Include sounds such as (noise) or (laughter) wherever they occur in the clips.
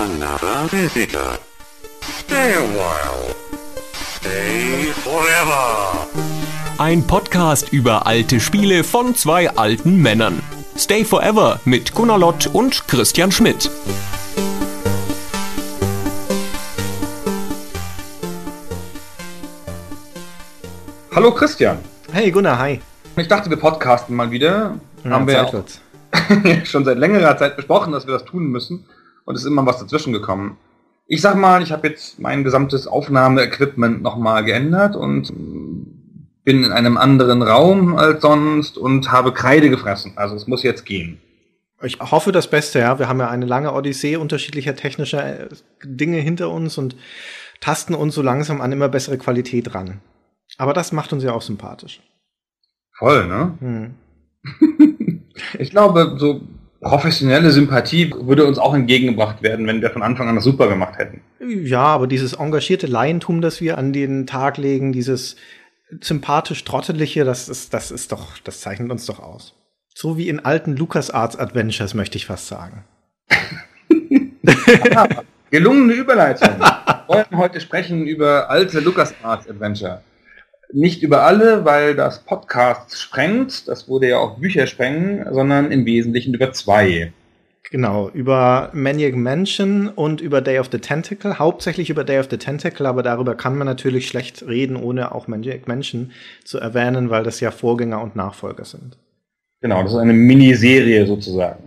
another visitor. Stay a while. Stay forever. Ein Podcast über alte Spiele von zwei alten Männern. Stay Forever mit Gunnar Lott und Christian Schmidt. Hallo Christian. Hey Gunnar, hi. Ich dachte, wir podcasten mal wieder. Ja, Haben wir (laughs) schon seit längerer Zeit besprochen, dass wir das tun müssen. Und es ist immer was dazwischen gekommen. Ich sag mal, ich habe jetzt mein gesamtes Aufnahmeequipment nochmal geändert und bin in einem anderen Raum als sonst und habe Kreide gefressen. Also es muss jetzt gehen. Ich hoffe das Beste, ja. Wir haben ja eine lange Odyssee unterschiedlicher technischer äh, Dinge hinter uns und tasten uns so langsam an immer bessere Qualität ran. Aber das macht uns ja auch sympathisch. Voll, ne? Hm. (laughs) Ich glaube, so professionelle Sympathie würde uns auch entgegengebracht werden, wenn wir von Anfang an das super gemacht hätten. Ja, aber dieses engagierte Laientum, das wir an den Tag legen, dieses sympathisch trottelige, das ist, das ist doch, das zeichnet uns doch aus. So wie in alten LucasArts Adventures, möchte ich fast sagen. (laughs) Gelungene Überleitung. Wir wollen heute sprechen über alte LucasArts Adventure. Nicht über alle, weil das Podcast sprengt, das würde ja auch Bücher sprengen, sondern im Wesentlichen über zwei. Genau, über Maniac Mansion und über Day of the Tentacle, hauptsächlich über Day of the Tentacle, aber darüber kann man natürlich schlecht reden, ohne auch Maniac Mansion zu erwähnen, weil das ja Vorgänger und Nachfolger sind. Genau, das ist eine Miniserie sozusagen.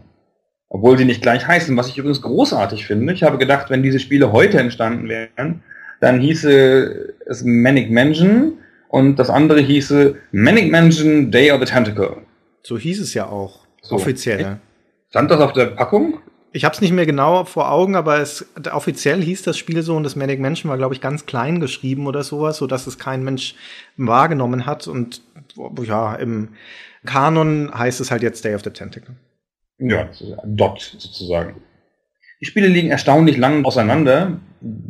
Obwohl sie nicht gleich heißen, was ich übrigens großartig finde. Ich habe gedacht, wenn diese Spiele heute entstanden wären, dann hieße es Manic Mansion und das andere hieße Manic Mansion Day of the Tentacle. So hieß es ja auch, So. offiziell. Stand das auf der Packung? Ich habe es nicht mehr genau vor Augen, aber es offiziell hieß das Spiel so und das Manic Mansion war, glaube ich, ganz klein geschrieben oder sowas, so dass es kein Mensch wahrgenommen hat und ja, im Kanon heißt es halt jetzt Day of the Tentacle. Ja, Dot sozusagen. Die Spiele liegen erstaunlich lang auseinander,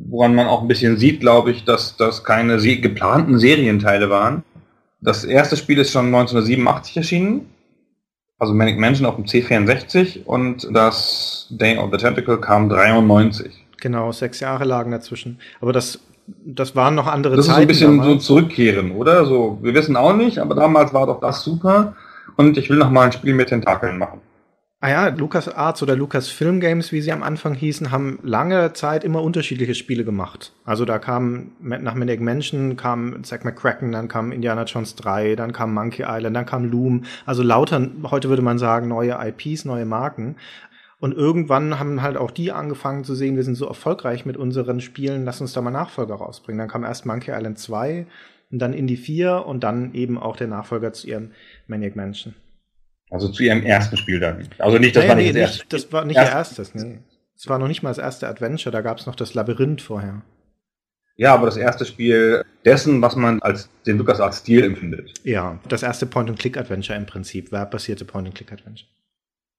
woran man auch ein bisschen sieht, glaube ich, dass das keine se geplanten Serienteile waren. Das erste Spiel ist schon 1987 erschienen, also Manic Mansion auf dem C64 und das Day of the Tentacle kam 93. Genau, sechs Jahre lagen dazwischen. Aber das, das waren noch andere Das ist so Zeiten. ein bisschen so damals. zurückkehren, oder? So, wir wissen auch nicht, aber damals war doch das super und ich will noch mal ein Spiel mit Tentakeln machen. Ah ja, LucasArts oder Lucasfilm Games, wie sie am Anfang hießen, haben lange Zeit immer unterschiedliche Spiele gemacht. Also da kam nach Maniac Mansion kam Zack McCracken, dann kam Indiana Jones 3, dann kam Monkey Island, dann kam Loom. Also lauter, heute würde man sagen, neue IPs, neue Marken. Und irgendwann haben halt auch die angefangen zu sehen, wir sind so erfolgreich mit unseren Spielen, lass uns da mal Nachfolger rausbringen. Dann kam erst Monkey Island 2 und dann Indie 4 und dann eben auch der Nachfolger zu ihrem Maniac Mansion. Also zu ihrem ersten Spiel dann. Also nicht, das Naja, war nicht nee, das erste. das war nicht Erst- ihr erstes, nee. Es war noch nicht mal das erste Adventure, da gab es noch das Labyrinth vorher. Ja, aber das erste Spiel dessen, was man als den LucasArts-Stil empfindet. Ja, das erste Point-and-Click-Adventure im Prinzip, webbasierte Point-and-Click-Adventure.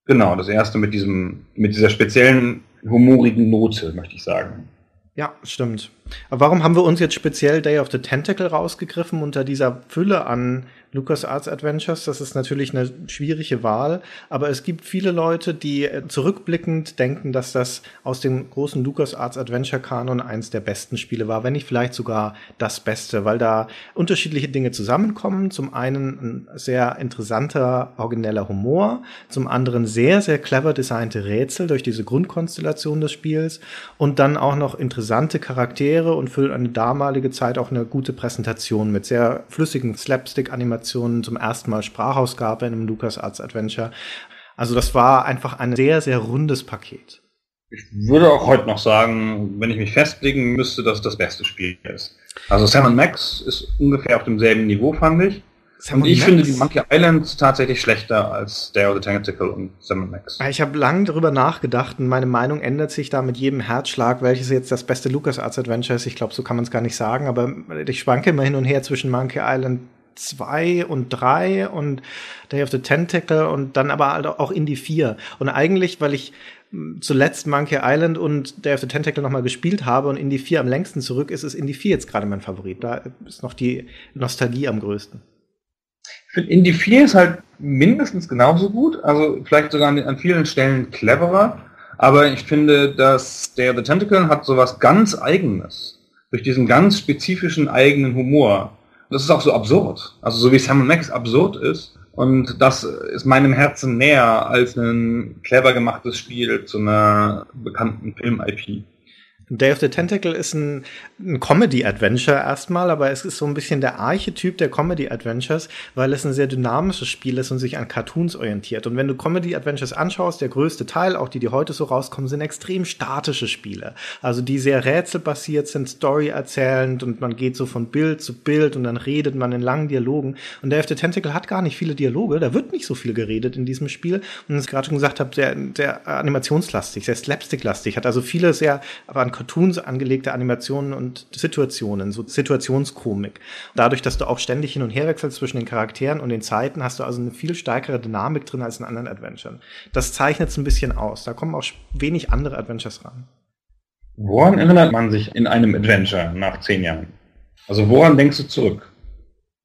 Genau, das erste mit diesem, mit dieser speziellen humorigen Note, möchte ich sagen. Ja, stimmt. Aber warum haben wir uns jetzt speziell Day of the Tentacle rausgegriffen unter dieser Fülle an LucasArts Adventures? Das ist natürlich eine schwierige Wahl, aber es gibt viele Leute, die äh, zurückblickend denken, dass das aus dem großen LucasArts Adventure Kanon eins der besten Spiele war, wenn nicht vielleicht sogar das Beste, weil da unterschiedliche Dinge zusammenkommen. Zum einen ein sehr interessanter, origineller Humor, zum anderen sehr, sehr clever designte Rätsel durch diese Grundkonstellation des Spiels und dann auch noch interessante Charaktere und für eine damalige Zeit auch eine gute Präsentation mit sehr flüssigen Slapstick-Animationen, zum ersten Mal Sprachausgabe in einem LucasArts Adventure. Also das war einfach ein sehr, sehr rundes Paket. Ich würde auch heute noch sagen, wenn ich mich festlegen müsste, dass das beste Spiel ist. Also Sam Max ist ungefähr auf demselben Niveau, fand ich. Und ich finde die Monkey Island tatsächlich schlechter als Day of the Tentacle und Sam Max. Ich habe lange darüber nachgedacht und meine Meinung ändert sich da mit jedem Herzschlag, welches jetzt das beste LucasArts Adventure ist. Ich glaube, so kann man es gar nicht sagen, aber ich schwanke immer hin und her zwischen Monkey Island 2 und 3 und Day of the Tentacle und dann aber halt auch Indie 4. Und eigentlich, weil ich mh, zuletzt Monkey Island und Day of the Tentacle nochmal gespielt habe und Indie 4 am längsten zurück ist, ist Indie 4 jetzt gerade mein Favorit. Da ist noch die Nostalgie am größten. Ich finde, Indie 4 ist halt mindestens genauso gut, also vielleicht sogar an, an vielen Stellen cleverer, Aber ich finde, dass der The Tentacle hat sowas ganz Eigenes. Durch diesen ganz spezifischen eigenen Humor. Das ist auch so absurd. Also so wie Sam Max absurd ist. Und das ist meinem Herzen näher als ein clever gemachtes Spiel zu einer bekannten Film-IP. Day of the Tentacle ist ein, ein Comedy-Adventure erstmal, aber es ist so ein bisschen der Archetyp der Comedy-Adventures, weil es ein sehr dynamisches Spiel ist und sich an Cartoons orientiert. Und wenn du Comedy-Adventures anschaust, der größte Teil, auch die, die heute so rauskommen, sind extrem statische Spiele. Also die sehr rätselbasiert sind, Story erzählend und man geht so von Bild zu Bild und dann redet man in langen Dialogen. Und Day of the Tentacle hat gar nicht viele Dialoge, da wird nicht so viel geredet in diesem Spiel. Und ich gerade schon gesagt habe, sehr, sehr animationslastig, sehr slapsticklastig, hat also viele sehr, aber an Cartoons angelegte Animationen und Situationen, so Situationskomik. Dadurch, dass du auch ständig hin und her wechselst zwischen den Charakteren und den Zeiten, hast du also eine viel stärkere Dynamik drin als in anderen Adventuren. Das zeichnet es ein bisschen aus. Da kommen auch wenig andere Adventures ran. Woran erinnert man sich in einem Adventure nach zehn Jahren? Also woran denkst du zurück?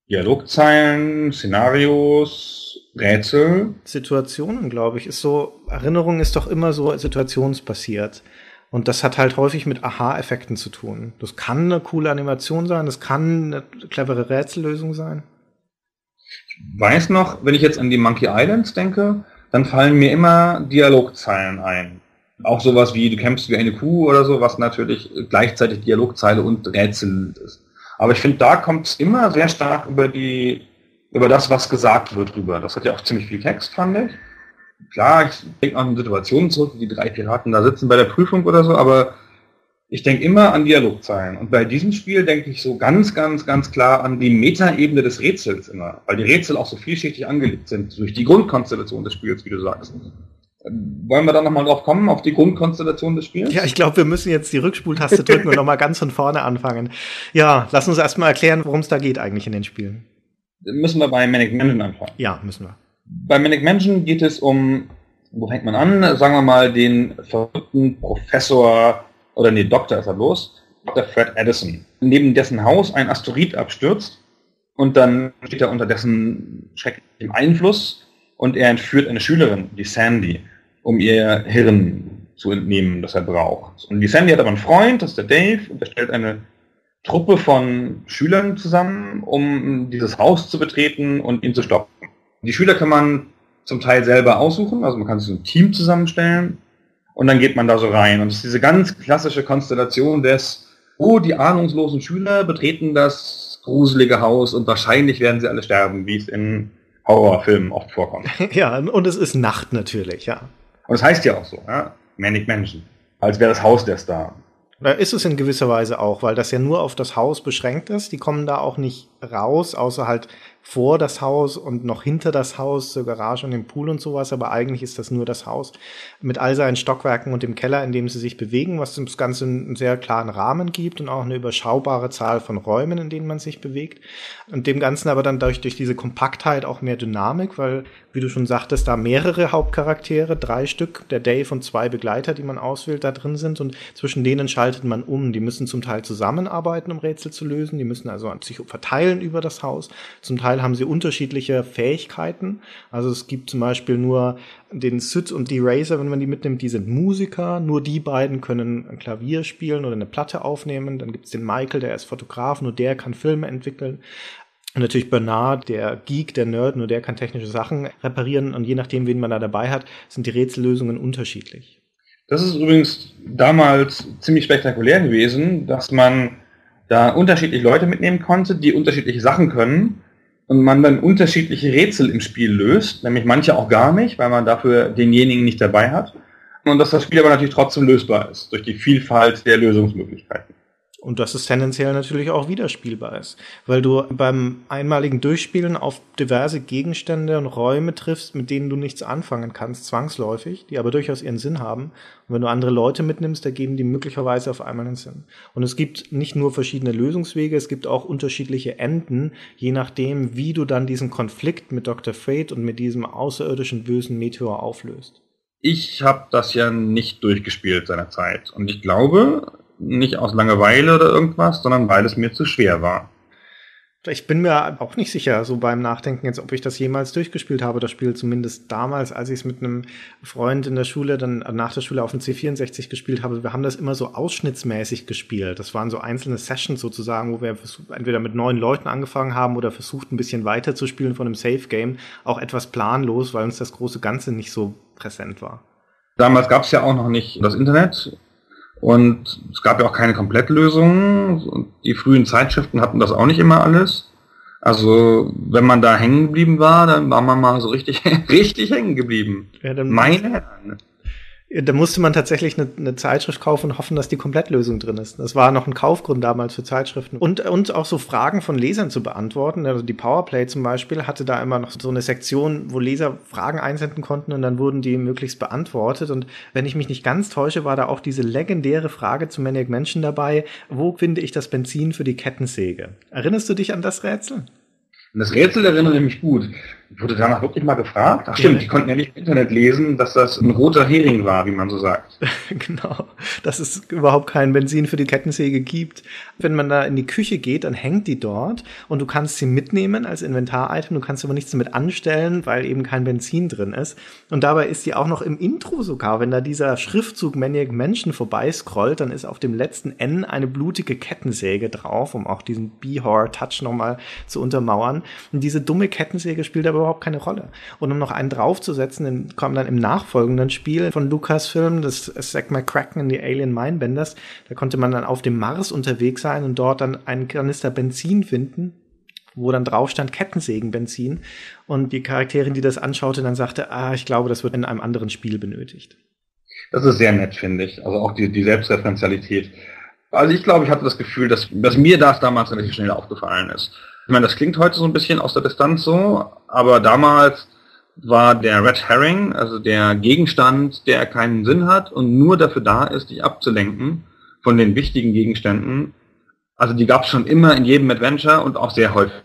Dialogzeilen, Szenarios, Rätsel? Situationen, glaube ich, ist so, Erinnerung ist doch immer so situationsbasiert. Und das hat halt häufig mit Aha-Effekten zu tun. Das kann eine coole Animation sein, das kann eine clevere Rätsellösung sein. Ich weiß noch, wenn ich jetzt an die Monkey Islands denke, dann fallen mir immer Dialogzeilen ein. Auch sowas wie du kämpfst wie eine Kuh oder so, was natürlich gleichzeitig Dialogzeile und Rätsel ist. Aber ich finde, da kommt es immer sehr stark über die, über das, was gesagt wird, rüber. Das hat ja auch ziemlich viel Text, fand ich klar, ich denke an Situationen zurück, wie die drei Piraten da sitzen bei der Prüfung oder so, aber ich denke immer an Dialogzeilen. Und bei diesem Spiel denke ich so ganz, ganz, ganz klar an die Metaebene des Rätsels immer, weil die Rätsel auch so vielschichtig angelegt sind, durch die Grundkonstellation des Spiels, wie du sagst. Wollen wir da nochmal drauf kommen, auf die Grundkonstellation des Spiels? Ja, ich glaube, wir müssen jetzt die Rückspultaste drücken und nochmal ganz von vorne anfangen. Ja, lass uns erstmal erklären, worum es da geht eigentlich in den Spielen. Müssen wir bei Manic Mansion anfangen? Ja, müssen wir. Bei Manic Mansion geht es um, wo fängt man an? Sagen wir mal den verrückten Professor, oder nee, Doktor ist er bloß, Dr. Fred Edison, neben dessen Haus ein Asteroid abstürzt und dann steht er unter dessen schrecklichem Einfluss und er entführt eine Schülerin, die Sandy, um ihr Hirn zu entnehmen, das er braucht. Und die Sandy hat aber einen Freund, das ist der Dave, und er stellt eine Truppe von Schülern zusammen, um dieses Haus zu betreten und ihn zu stoppen. Die Schüler kann man zum Teil selber aussuchen, also man kann sich so ein Team zusammenstellen und dann geht man da so rein. Und es ist diese ganz klassische Konstellation des, oh, die ahnungslosen Schüler betreten das gruselige Haus und wahrscheinlich werden sie alle sterben, wie es in Horrorfilmen oft vorkommt. (laughs) Ja, und es ist Nacht natürlich, ja. Und es das heißt ja auch so, ja? Manic Mansion. Als wäre das Haus der Star. Da ist es in gewisser Weise auch, weil das ja nur auf das Haus beschränkt ist. Die kommen da auch nicht raus, außer halt vor das Haus und noch hinter das Haus, zur Garage und dem Pool und sowas, aber eigentlich ist das nur das Haus mit all seinen Stockwerken und dem Keller, in dem sie sich bewegen, was das Ganze einen sehr klaren Rahmen gibt und auch eine überschaubare Zahl von Räumen, in denen man sich bewegt. Und dem Ganzen aber dann durch, durch diese Kompaktheit auch mehr Dynamik, weil, wie du schon sagtest, da mehrere Hauptcharaktere, drei Stück, der Dave und zwei Begleiter, die man auswählt, da drin sind und zwischen denen schaltet man um. Die müssen zum Teil zusammenarbeiten, um Rätsel zu lösen, die müssen also sich verteilen über das Haus. Zum Teil haben sie unterschiedliche Fähigkeiten. Also es gibt zum Beispiel nur den Sid und die Razer, wenn man die mitnimmt, die sind Musiker. Nur die beiden können ein Klavier spielen oder eine Platte aufnehmen. Dann gibt es den Michael, der ist Fotograf, nur der kann Filme entwickeln. Und natürlich Bernard, der Geek, der Nerd, nur der kann technische Sachen reparieren. Und je nachdem, wen man da dabei hat, sind die Rätsellösungen unterschiedlich. Das ist übrigens damals ziemlich spektakulär gewesen, dass man da unterschiedliche Leute mitnehmen konnte, die unterschiedliche Sachen können und man dann unterschiedliche Rätsel im Spiel löst, nämlich manche auch gar nicht, weil man dafür denjenigen nicht dabei hat. Und dass das Spiel aber natürlich trotzdem lösbar ist, durch die Vielfalt der Lösungsmöglichkeiten. Und dass es tendenziell natürlich auch wiederspielbar ist, weil du beim einmaligen Durchspielen auf diverse Gegenstände und Räume triffst, mit denen du nichts anfangen kannst, zwangsläufig, die aber durchaus ihren Sinn haben. Und wenn du andere Leute mitnimmst, da geben die möglicherweise auf einmal einen Sinn. Und es gibt nicht nur verschiedene Lösungswege, es gibt auch unterschiedliche Enden, je nachdem, wie du dann diesen Konflikt mit Dr. Fate und mit diesem außerirdischen bösen Meteor auflöst. Ich habe das ja nicht durchgespielt seinerzeit. Und ich glaube, nicht aus Langeweile oder irgendwas, sondern weil es mir zu schwer war. Ich bin mir auch nicht sicher, so beim Nachdenken jetzt, ob ich das jemals durchgespielt habe, das Spiel. Zumindest damals, als ich es mit einem Freund in der Schule, dann nach der Schule auf dem C64 gespielt habe. Wir haben das immer so ausschnittsmäßig gespielt. Das waren so einzelne Sessions sozusagen, wo wir entweder mit neun Leuten angefangen haben oder versucht, ein bisschen weiter zu spielen von einem Safe Game. Auch etwas planlos, weil uns das große Ganze nicht so präsent war. Damals gab es ja auch noch nicht das Internet. Und es gab ja auch keine Komplettlösungen. Die frühen Zeitschriften hatten das auch nicht immer alles. Also, wenn man da hängen geblieben war, dann war man mal so richtig, (laughs) richtig hängen geblieben. Ja, Meine Herren. Da musste man tatsächlich eine, eine, Zeitschrift kaufen und hoffen, dass die Komplettlösung drin ist. Das war noch ein Kaufgrund damals für Zeitschriften. Und, und auch so Fragen von Lesern zu beantworten. Also die Powerplay zum Beispiel hatte da immer noch so eine Sektion, wo Leser Fragen einsenden konnten und dann wurden die möglichst beantwortet. Und wenn ich mich nicht ganz täusche, war da auch diese legendäre Frage zu Maniac Menschen dabei, wo finde ich das Benzin für die Kettensäge? Erinnerst du dich an das Rätsel? Das Rätsel erinnere ich mich gut. Wurde danach wirklich mal gefragt? Ach stimmt, die konnten ja nicht im Internet lesen, dass das ein roter Hering war, wie man so sagt. (laughs) genau, dass es überhaupt kein Benzin für die Kettensäge gibt. Wenn man da in die Küche geht, dann hängt die dort und du kannst sie mitnehmen als Inventar-Item, du kannst aber nichts damit anstellen, weil eben kein Benzin drin ist. Und dabei ist die auch noch im Intro sogar, wenn da dieser Schriftzug Maniac Menschen vorbeiscrollt, dann ist auf dem letzten N eine blutige Kettensäge drauf, um auch diesen B-Horror-Touch nochmal zu untermauern. Und diese dumme Kettensäge spielt aber überhaupt keine Rolle. Und um noch einen draufzusetzen, kam dann im nachfolgenden Spiel von Lucasfilm, das Zack McCracken in die Alien Mindbenders, da konnte man dann auf dem Mars unterwegs sein und dort dann einen Kanister Benzin finden, wo dann drauf stand Kettensägenbenzin. Und die Charakterin, die das anschaute, dann sagte, ah, ich glaube, das wird in einem anderen Spiel benötigt. Das ist sehr nett, finde ich. Also auch die, die Selbstreferenzialität. Also ich glaube, ich hatte das Gefühl, dass, dass mir das damals relativ schnell aufgefallen ist. Ich meine, das klingt heute so ein bisschen aus der Distanz so, aber damals war der Red Herring, also der Gegenstand, der keinen Sinn hat und nur dafür da ist, dich abzulenken von den wichtigen Gegenständen. Also die gab es schon immer in jedem Adventure und auch sehr häufig.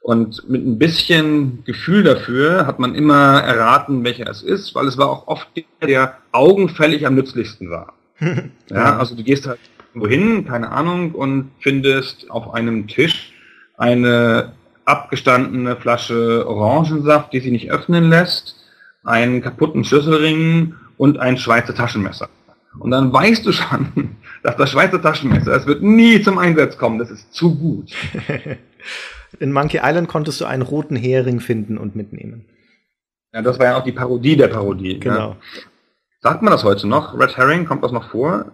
Und mit ein bisschen Gefühl dafür hat man immer erraten, welcher es ist, weil es war auch oft der, der augenfällig am nützlichsten war. (laughs) ja, also du gehst halt wohin, keine Ahnung, und findest auf einem Tisch eine abgestandene Flasche Orangensaft, die sie nicht öffnen lässt, einen kaputten Schlüsselring und ein Schweizer Taschenmesser. Und dann weißt du schon, (laughs) dass das Schweizer Taschenmesser, es wird nie zum Einsatz kommen, das ist zu gut. (laughs) In Monkey Island konntest du einen roten Hering finden und mitnehmen. Ja, das war ja auch die Parodie der Parodie. Genau. Ja. Sagt man das heute noch? Red Herring, kommt das noch vor?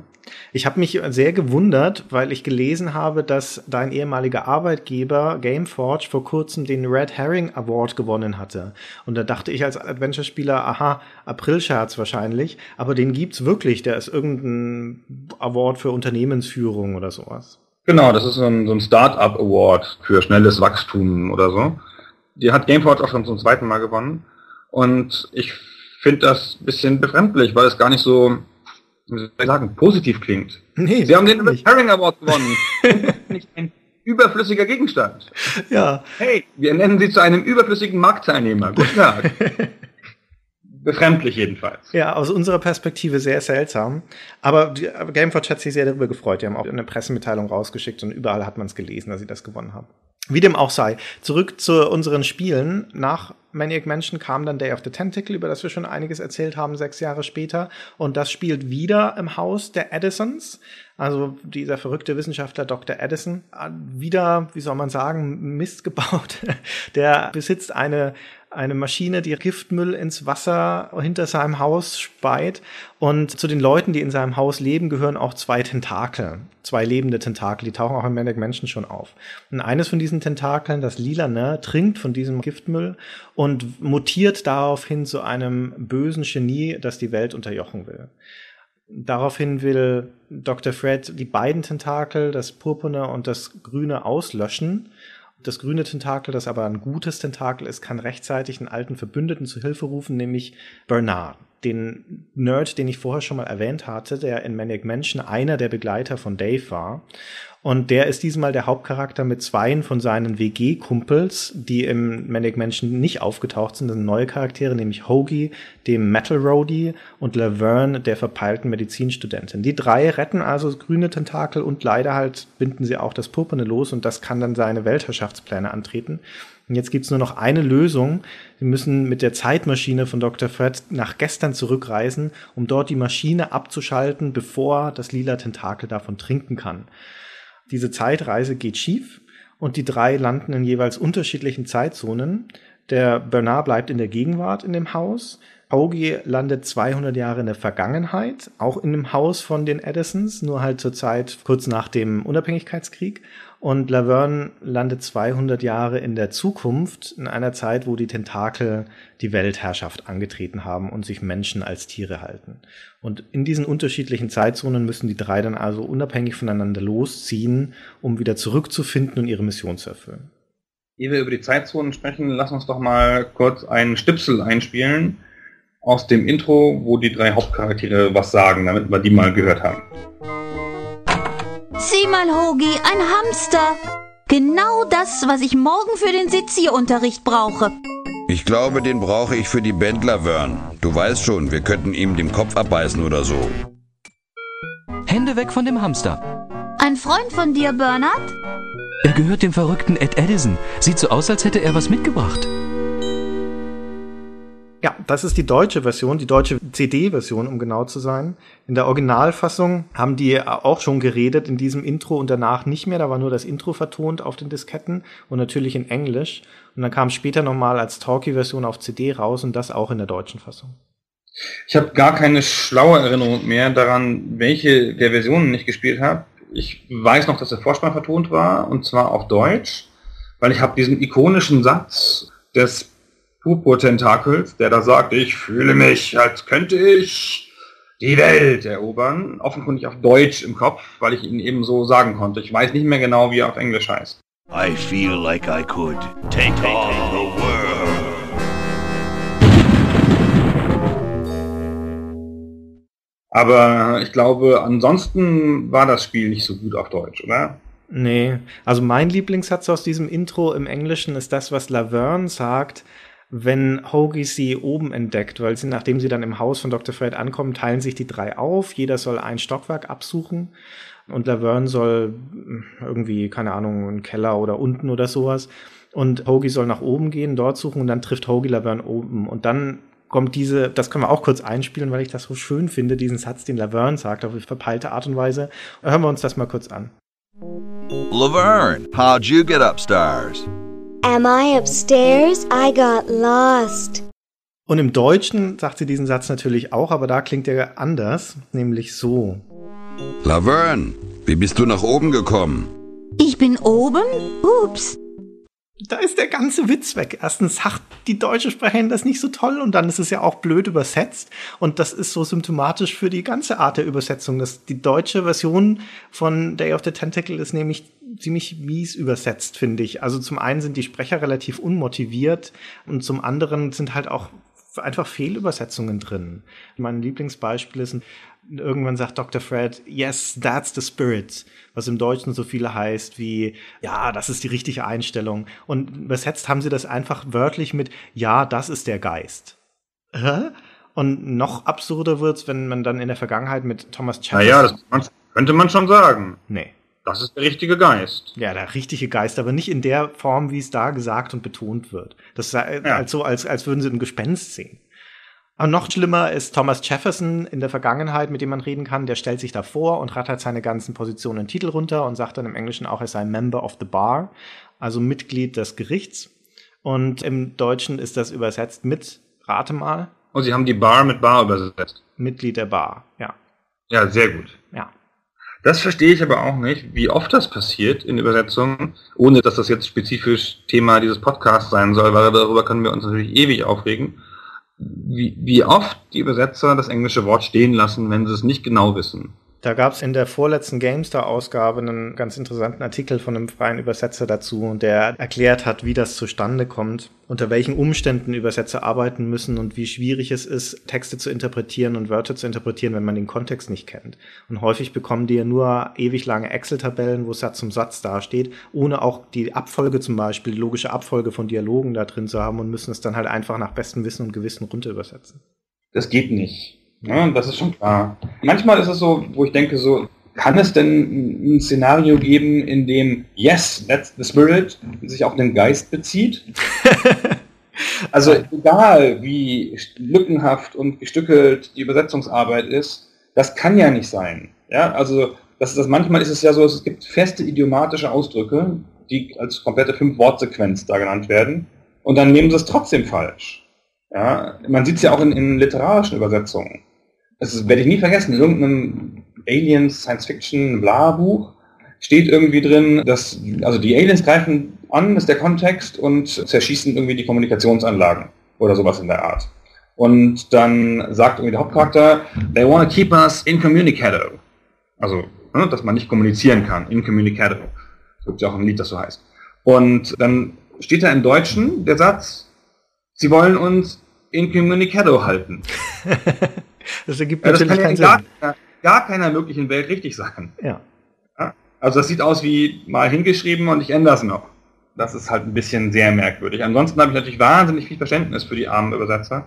Ich habe mich sehr gewundert, weil ich gelesen habe, dass dein ehemaliger Arbeitgeber Gameforge vor kurzem den Red Herring Award gewonnen hatte. Und da dachte ich als Adventure-Spieler, aha, Aprilscherz wahrscheinlich, aber den gibt's wirklich. Der ist irgendein Award für Unternehmensführung oder sowas. Genau, das ist so ein, so ein Start-up Award für schnelles Wachstum oder so. Die hat Gameforge auch schon zum zweiten Mal gewonnen. Und ich finde das ein bisschen befremdlich, weil es gar nicht so wie soll ich sagen, positiv klingt. Nee, Sie haben den Herring Award gewonnen. (laughs) nicht ein überflüssiger Gegenstand. Ja. Hey, wir nennen Sie zu einem überflüssigen Marktteilnehmer. Guten Tag. (laughs) Befremdlich jedenfalls. Ja, aus unserer Perspektive sehr seltsam. Aber Gameforge hat sich sehr darüber gefreut. Die haben auch eine Pressemitteilung rausgeschickt und überall hat man es gelesen, dass sie das gewonnen haben. Wie dem auch sei. Zurück zu unseren Spielen. Nach Maniac Mansion kam dann Day of the Tentacle, über das wir schon einiges erzählt haben, sechs Jahre später. Und das spielt wieder im Haus der Edisons. Also dieser verrückte Wissenschaftler Dr. Edison, wieder, wie soll man sagen, Mist gebaut. (laughs) Der besitzt eine eine Maschine, die Giftmüll ins Wasser hinter seinem Haus speit. Und zu den Leuten, die in seinem Haus leben, gehören auch zwei Tentakel. Zwei lebende Tentakel, die tauchen auch im Manic Menschen schon auf. Und eines von diesen Tentakeln, das Lilane, trinkt von diesem Giftmüll und mutiert daraufhin zu einem bösen Genie, das die Welt unterjochen will. Daraufhin will Dr. Fred die beiden Tentakel, das purpurne und das grüne, auslöschen das grüne Tentakel, das aber ein gutes Tentakel ist, kann rechtzeitig einen alten Verbündeten zu Hilfe rufen, nämlich Bernard. Den Nerd, den ich vorher schon mal erwähnt hatte, der in Manic Mansion einer der Begleiter von Dave war. Und der ist diesmal der Hauptcharakter mit zweien von seinen WG-Kumpels, die im Manic Mansion nicht aufgetaucht sind. Das sind neue Charaktere, nämlich Hoagie, dem Metal Roadie und Laverne, der verpeilten Medizinstudentin. Die drei retten also grüne Tentakel und leider halt binden sie auch das Purpurne los und das kann dann seine Weltherrschaftspläne antreten. Und jetzt gibt's nur noch eine Lösung. Sie müssen mit der Zeitmaschine von Dr. Fred nach gestern zurückreisen, um dort die Maschine abzuschalten, bevor das lila Tentakel davon trinken kann. Diese Zeitreise geht schief und die drei landen in jeweils unterschiedlichen Zeitzonen. Der Bernard bleibt in der Gegenwart in dem Haus. Augie landet 200 Jahre in der Vergangenheit, auch in dem Haus von den Edisons, nur halt zur Zeit kurz nach dem Unabhängigkeitskrieg. Und Laverne landet 200 Jahre in der Zukunft, in einer Zeit, wo die Tentakel die Weltherrschaft angetreten haben und sich Menschen als Tiere halten. Und in diesen unterschiedlichen Zeitzonen müssen die drei dann also unabhängig voneinander losziehen, um wieder zurückzufinden und ihre Mission zu erfüllen. Ehe wir über die Zeitzonen sprechen, lass uns doch mal kurz einen Stipsel einspielen aus dem Intro, wo die drei Hauptcharaktere was sagen, damit wir die mal gehört haben. Sieh mal, Hogi, ein Hamster. Genau das, was ich morgen für den Sezierunterricht brauche. Ich glaube, den brauche ich für die Bändler, Wern. Du weißt schon, wir könnten ihm den Kopf abbeißen oder so. Hände weg von dem Hamster. Ein Freund von dir, Bernard? Er gehört dem verrückten Ed Edison. Sieht so aus, als hätte er was mitgebracht. Ja, das ist die deutsche Version, die deutsche CD-Version, um genau zu sein. In der Originalfassung haben die auch schon geredet in diesem Intro und danach nicht mehr. Da war nur das Intro vertont auf den Disketten und natürlich in Englisch. Und dann kam später nochmal als Talkie-Version auf CD raus und das auch in der deutschen Fassung. Ich habe gar keine schlaue Erinnerung mehr daran, welche der Versionen ich gespielt habe. Ich weiß noch, dass der Vorspann vertont war und zwar auf Deutsch, weil ich habe diesen ikonischen Satz des Purpur-Tentakels, der da sagt, ich fühle mich, als könnte ich die Welt erobern, offenkundig auf Deutsch im Kopf, weil ich ihn eben so sagen konnte. Ich weiß nicht mehr genau, wie er auf Englisch heißt. I feel like I could take on the world. Aber ich glaube, ansonsten war das Spiel nicht so gut auf Deutsch, oder? Nee, also mein Lieblingssatz aus diesem Intro im Englischen ist das, was Laverne sagt, wenn Hoagie sie oben entdeckt, weil sie, nachdem sie dann im Haus von Dr. Fred ankommen, teilen sich die drei auf. Jeder soll ein Stockwerk absuchen. Und Laverne soll hm, irgendwie, keine Ahnung, einen Keller oder unten oder sowas. Und Hoagie soll nach oben gehen, dort suchen und dann trifft Hoagie Laverne oben. Und dann kommt diese, das können wir auch kurz einspielen, weil ich das so schön finde, diesen Satz, den Laverne sagt, auf verpeilte Art und Weise. Hören wir uns das mal kurz an. Laverne, how'd you get upstairs? Am I upstairs? I got lost. Und im Deutschen sagt sie diesen Satz natürlich auch, aber da klingt er anders, nämlich so. Laverne, wie bist du nach oben gekommen? Ich bin oben? Ups. Da ist der ganze Witz weg. Erstens sagt die deutsche Sprecherin das nicht so toll und dann ist es ja auch blöd übersetzt. Und das ist so symptomatisch für die ganze Art der Übersetzung. Das, die deutsche Version von Day of the Tentacle ist nämlich ziemlich mies übersetzt, finde ich. Also zum einen sind die Sprecher relativ unmotiviert und zum anderen sind halt auch einfach Fehlübersetzungen drin. Mein Lieblingsbeispiel ist, irgendwann sagt Dr. Fred, yes, that's the spirit, was im Deutschen so viel heißt wie, ja, das ist die richtige Einstellung. Und übersetzt haben sie das einfach wörtlich mit, ja, das ist der Geist. Hä? Und noch absurder wird's, wenn man dann in der Vergangenheit mit Thomas Jefferson... Naja, das könnte man schon sagen. Nee. Das ist der richtige Geist. Ja, der richtige Geist, aber nicht in der Form, wie es da gesagt und betont wird. Das ist ja. so, als, als würden sie ein Gespenst sehen. Aber noch schlimmer ist Thomas Jefferson in der Vergangenheit, mit dem man reden kann. Der stellt sich da vor und rattert seine ganzen Positionen und Titel runter und sagt dann im Englischen auch, er sei Member of the Bar, also Mitglied des Gerichts. Und im Deutschen ist das übersetzt mit, rate mal. Und Sie haben die Bar mit Bar übersetzt. Mitglied der Bar, ja. Ja, sehr gut. Ja. Das verstehe ich aber auch nicht, wie oft das passiert in Übersetzungen, ohne dass das jetzt spezifisch Thema dieses Podcasts sein soll, weil darüber können wir uns natürlich ewig aufregen. Wie, wie oft die Übersetzer das englische Wort stehen lassen, wenn sie es nicht genau wissen. Da gab es in der vorletzten GameStar-Ausgabe einen ganz interessanten Artikel von einem freien Übersetzer dazu, der erklärt hat, wie das zustande kommt, unter welchen Umständen Übersetzer arbeiten müssen und wie schwierig es ist, Texte zu interpretieren und Wörter zu interpretieren, wenn man den Kontext nicht kennt. Und häufig bekommen die ja nur ewig lange Excel-Tabellen, wo Satz zum Satz dasteht, ohne auch die Abfolge zum Beispiel, die logische Abfolge von Dialogen da drin zu haben und müssen es dann halt einfach nach bestem Wissen und Gewissen runter übersetzen. Das geht nicht. Ja, das ist schon klar. Manchmal ist es so, wo ich denke, so, kann es denn ein Szenario geben, in dem Yes, that's the spirit sich auf den Geist bezieht? (laughs) also egal, wie lückenhaft und gestückelt die Übersetzungsarbeit ist, das kann ja nicht sein. Ja, also das, das manchmal ist es ja so, es gibt feste idiomatische Ausdrücke, die als komplette Fünf-Wort-Sequenz da genannt werden, und dann nehmen sie es trotzdem falsch. Ja, man sieht es ja auch in, in literarischen Übersetzungen das werde ich nie vergessen, in irgendeinem Aliens Science Fiction Bla Buch steht irgendwie drin, dass also die Aliens greifen an, ist der Kontext und zerschießen irgendwie die Kommunikationsanlagen oder sowas in der Art. Und dann sagt irgendwie der Hauptcharakter, they want to keep us incommunicado. Also, ne, dass man nicht kommunizieren kann, incommunicado. Es gibt ja auch ein Lied, das so heißt. Und dann steht da im Deutschen der Satz, sie wollen uns incommunicado halten. (laughs) Das ergibt ja, das natürlich kann keinen ja in Sinn. gar, gar keiner möglichen Welt richtig sein. Ja. Also das sieht aus wie mal hingeschrieben und ich ändere es noch. Das ist halt ein bisschen sehr merkwürdig. Ansonsten habe ich natürlich wahnsinnig viel Verständnis für die armen Übersetzer.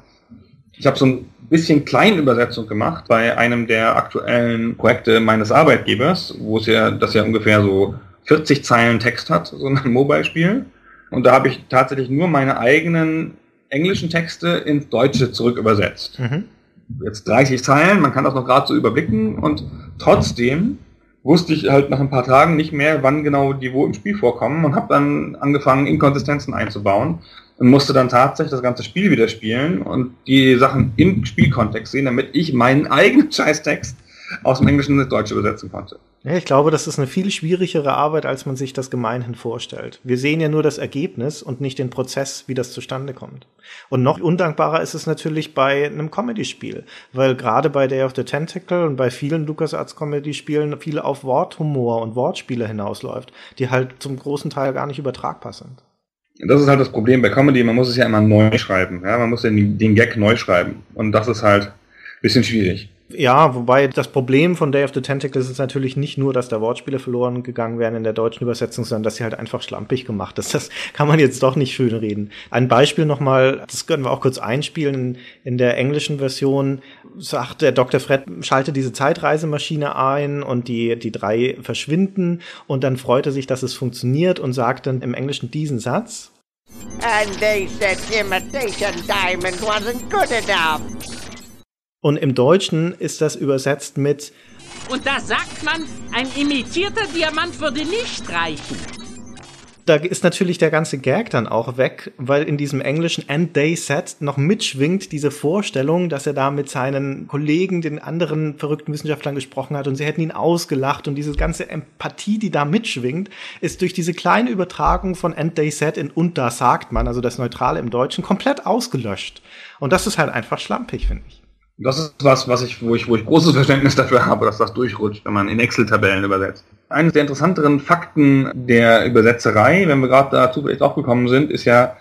Ich habe so ein bisschen Kleinübersetzung gemacht bei einem der aktuellen Projekte meines Arbeitgebers, wo es ja, das ja ungefähr so 40 Zeilen Text hat, so ein (laughs) Mobile-Spiel. Und da habe ich tatsächlich nur meine eigenen englischen Texte ins Deutsche zurück übersetzt. Mhm. Jetzt 30 Zeilen, man kann das noch gerade so überblicken. Und trotzdem wusste ich halt nach ein paar Tagen nicht mehr, wann genau die wo im Spiel vorkommen und habe dann angefangen, Inkonsistenzen einzubauen und musste dann tatsächlich das ganze Spiel wieder spielen und die Sachen im Spielkontext sehen, damit ich meinen (laughs) eigenen Scheißtext aus dem Englischen ins Deutsche übersetzen konnte. Ja, ich glaube, das ist eine viel schwierigere Arbeit, als man sich das gemeinhin vorstellt. Wir sehen ja nur das Ergebnis und nicht den Prozess, wie das zustande kommt. Und noch undankbarer ist es natürlich bei einem Comedy-Spiel, weil gerade bei Day of the Tentacle und bei vielen LucasArts Comedy-Spielen viel auf Worthumor und Wortspiele hinausläuft, die halt zum großen Teil gar nicht übertragbar sind. Das ist halt das Problem bei Comedy, man muss es ja immer neu schreiben. Ja? Man muss den, den Gag neu schreiben. Und das ist halt ein bisschen schwierig. Ja, wobei das Problem von Day of the Tentacles ist natürlich nicht nur, dass da Wortspiele verloren gegangen wären in der deutschen Übersetzung, sondern dass sie halt einfach schlampig gemacht ist. Das kann man jetzt doch nicht schön reden. Ein Beispiel nochmal, das können wir auch kurz einspielen. In der englischen Version sagt der Dr. Fred, schalte diese Zeitreisemaschine ein und die, die drei verschwinden und dann freut er sich, dass es funktioniert und sagt dann im Englischen diesen Satz. And they said imitation diamond wasn't good enough. Und im Deutschen ist das übersetzt mit Und da sagt man, ein imitierter Diamant würde nicht reichen. da ist natürlich der ganze Gag dann auch weg, weil in diesem englischen And They Said noch mitschwingt diese Vorstellung, dass er da mit seinen Kollegen, den anderen verrückten Wissenschaftlern gesprochen hat und sie hätten ihn ausgelacht und diese ganze Empathie, die da mitschwingt, ist durch diese kleine Übertragung von And They Said in Und da sagt man, also das Neutrale im Deutschen, komplett ausgelöscht. Und das ist halt einfach schlampig, finde ich. Das ist was, was ich, wo ich, wo ich großes Verständnis dafür habe, dass das durchrutscht, wenn man in Excel-Tabellen übersetzt. Eines der interessanteren Fakten der Übersetzerei, wenn wir gerade dazu vielleicht auch gekommen sind, ist ja,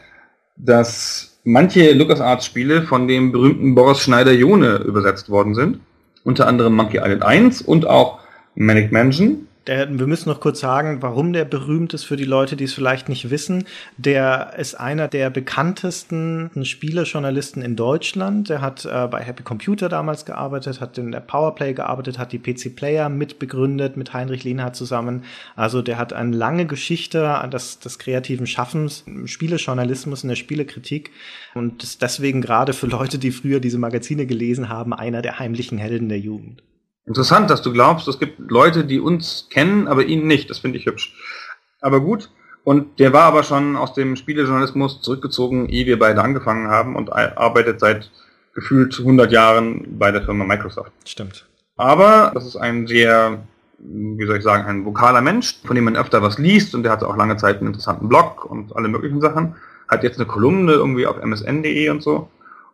dass manche LucasArts-Spiele von dem berühmten Boris Schneider-Jone übersetzt worden sind. Unter anderem Monkey Island 1 und auch Manic Mansion. Der, wir müssen noch kurz sagen, warum der berühmt ist für die Leute, die es vielleicht nicht wissen. Der ist einer der bekanntesten Spielejournalisten in Deutschland. Der hat äh, bei Happy Computer damals gearbeitet, hat in der Powerplay gearbeitet, hat die PC Player mitbegründet mit Heinrich Lienhardt zusammen. Also der hat eine lange Geschichte des, des kreativen Schaffens, im Spielejournalismus, in der Spielekritik und ist deswegen gerade für Leute, die früher diese Magazine gelesen haben, einer der heimlichen Helden der Jugend. Interessant, dass du glaubst, es gibt Leute, die uns kennen, aber ihn nicht. Das finde ich hübsch. Aber gut. Und der war aber schon aus dem Spielejournalismus zurückgezogen, ehe wir beide angefangen haben und arbeitet seit gefühlt 100 Jahren bei der Firma Microsoft. Stimmt. Aber das ist ein sehr, wie soll ich sagen, ein vokaler Mensch, von dem man öfter was liest und der hatte auch lange Zeit einen interessanten Blog und alle möglichen Sachen. Hat jetzt eine Kolumne irgendwie auf msn.de und so.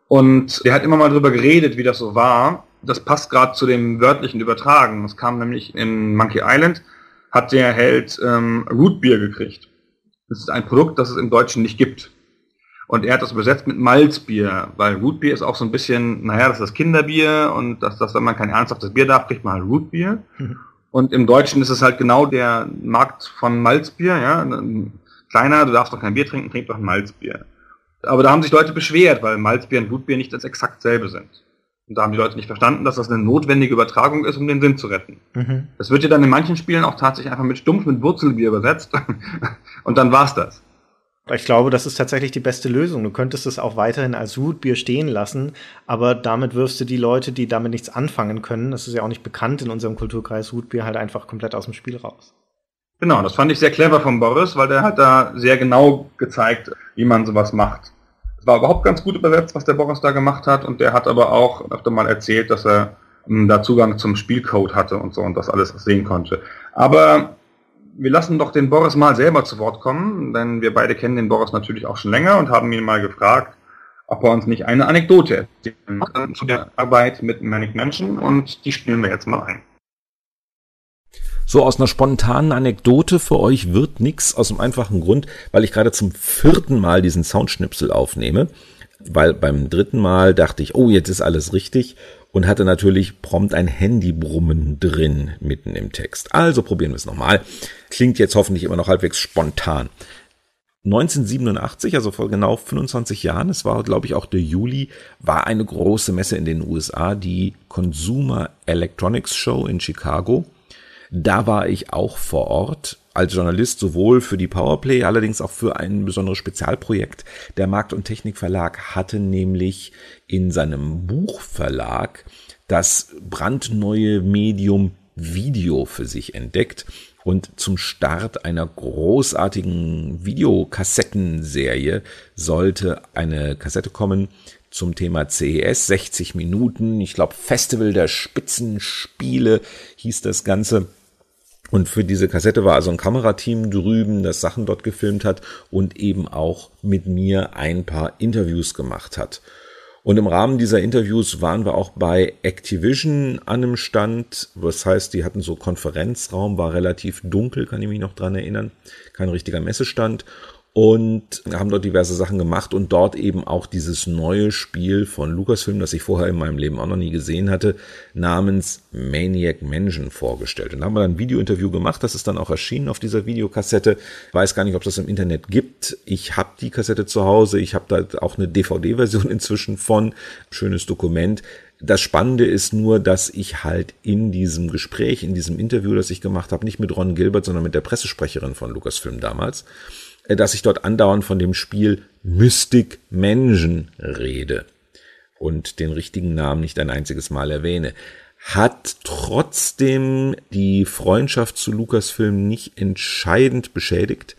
Und der hat immer mal drüber geredet, wie das so war, Das passt gerade zu dem wörtlichen Übertragen. Es kam nämlich in Monkey Island, hat der Held ähm, Rootbier gekriegt. Das ist ein Produkt, das es im Deutschen nicht gibt. Und er hat das übersetzt mit Malzbier, weil Rootbier ist auch so ein bisschen, naja, das ist das Kinderbier und dass das, wenn man kein ernsthaftes Bier darf, kriegt man halt Rootbier. Mhm. Und im Deutschen ist es halt genau der Markt von Malzbier, ja. Kleiner, du darfst doch kein Bier trinken, trink doch ein Malzbier. Aber da haben sich Leute beschwert, weil Malzbier und Rootbier nicht das exakt selbe sind. Und da haben die Leute nicht verstanden, dass das eine notwendige Übertragung ist, um den Sinn zu retten. Mhm. Das wird ja dann in manchen Spielen auch tatsächlich einfach mit stumpf mit Wurzelbier übersetzt. (laughs) und dann war's das. Ich glaube, das ist tatsächlich die beste Lösung. Du könntest es auch weiterhin als Rootbier stehen lassen, aber damit wirst du die Leute, die damit nichts anfangen können, das ist ja auch nicht bekannt in unserem Kulturkreis, Rootbier halt einfach komplett aus dem Spiel raus. Genau, das fand ich sehr clever von Boris, weil der hat da sehr genau gezeigt, wie man sowas macht. Es war überhaupt ganz gut übersetzt, was der Boris da gemacht hat und der hat aber auch öfter mal erzählt, dass er hm, da Zugang zum Spielcode hatte und so und das alles sehen konnte. Aber wir lassen doch den Boris mal selber zu Wort kommen, denn wir beide kennen den Boris natürlich auch schon länger und haben ihn mal gefragt, ob er uns nicht eine Anekdote erzählen kann zu der Arbeit mit Manic Menschen und die spielen wir jetzt mal ein. So aus einer spontanen Anekdote für euch wird nix aus dem einfachen Grund, weil ich gerade zum vierten Mal diesen Soundschnipsel aufnehme, weil beim dritten Mal dachte ich, oh, jetzt ist alles richtig und hatte natürlich prompt ein Handybrummen drin mitten im Text. Also probieren wir es nochmal. Klingt jetzt hoffentlich immer noch halbwegs spontan. 1987, also vor genau 25 Jahren, es war glaube ich auch der Juli, war eine große Messe in den USA, die Consumer Electronics Show in Chicago. Da war ich auch vor Ort als Journalist sowohl für die Powerplay, allerdings auch für ein besonderes Spezialprojekt. Der Markt- und Technikverlag hatte nämlich in seinem Buchverlag das brandneue Medium Video für sich entdeckt und zum Start einer großartigen Videokassettenserie sollte eine Kassette kommen zum Thema CES, 60 Minuten, ich glaube Festival der Spitzenspiele hieß das Ganze. Und für diese Kassette war also ein Kamerateam drüben, das Sachen dort gefilmt hat und eben auch mit mir ein paar Interviews gemacht hat. Und im Rahmen dieser Interviews waren wir auch bei Activision an einem Stand. Das heißt, die hatten so Konferenzraum, war relativ dunkel, kann ich mich noch dran erinnern. Kein richtiger Messestand und haben dort diverse Sachen gemacht und dort eben auch dieses neue Spiel von Lucasfilm, das ich vorher in meinem Leben auch noch nie gesehen hatte, namens Maniac Mansion vorgestellt. Und da haben wir dann ein Videointerview gemacht, das ist dann auch erschienen auf dieser Videokassette. Weiß gar nicht, ob es das im Internet gibt. Ich habe die Kassette zu Hause, ich habe da auch eine DVD-Version (laughs) inzwischen von. Schönes Dokument. Das Spannende ist nur, dass ich halt in diesem Gespräch, in diesem Interview, das ich gemacht habe, nicht mit Ron Gilbert, sondern mit der Pressesprecherin von Lucasfilm damals, dass ich dort andauernd von dem Spiel Mystic Mansion rede und den richtigen Namen nicht ein einziges Mal erwähne. Hat trotzdem die Freundschaft zu Lucasfilm nicht entscheidend beschädigt,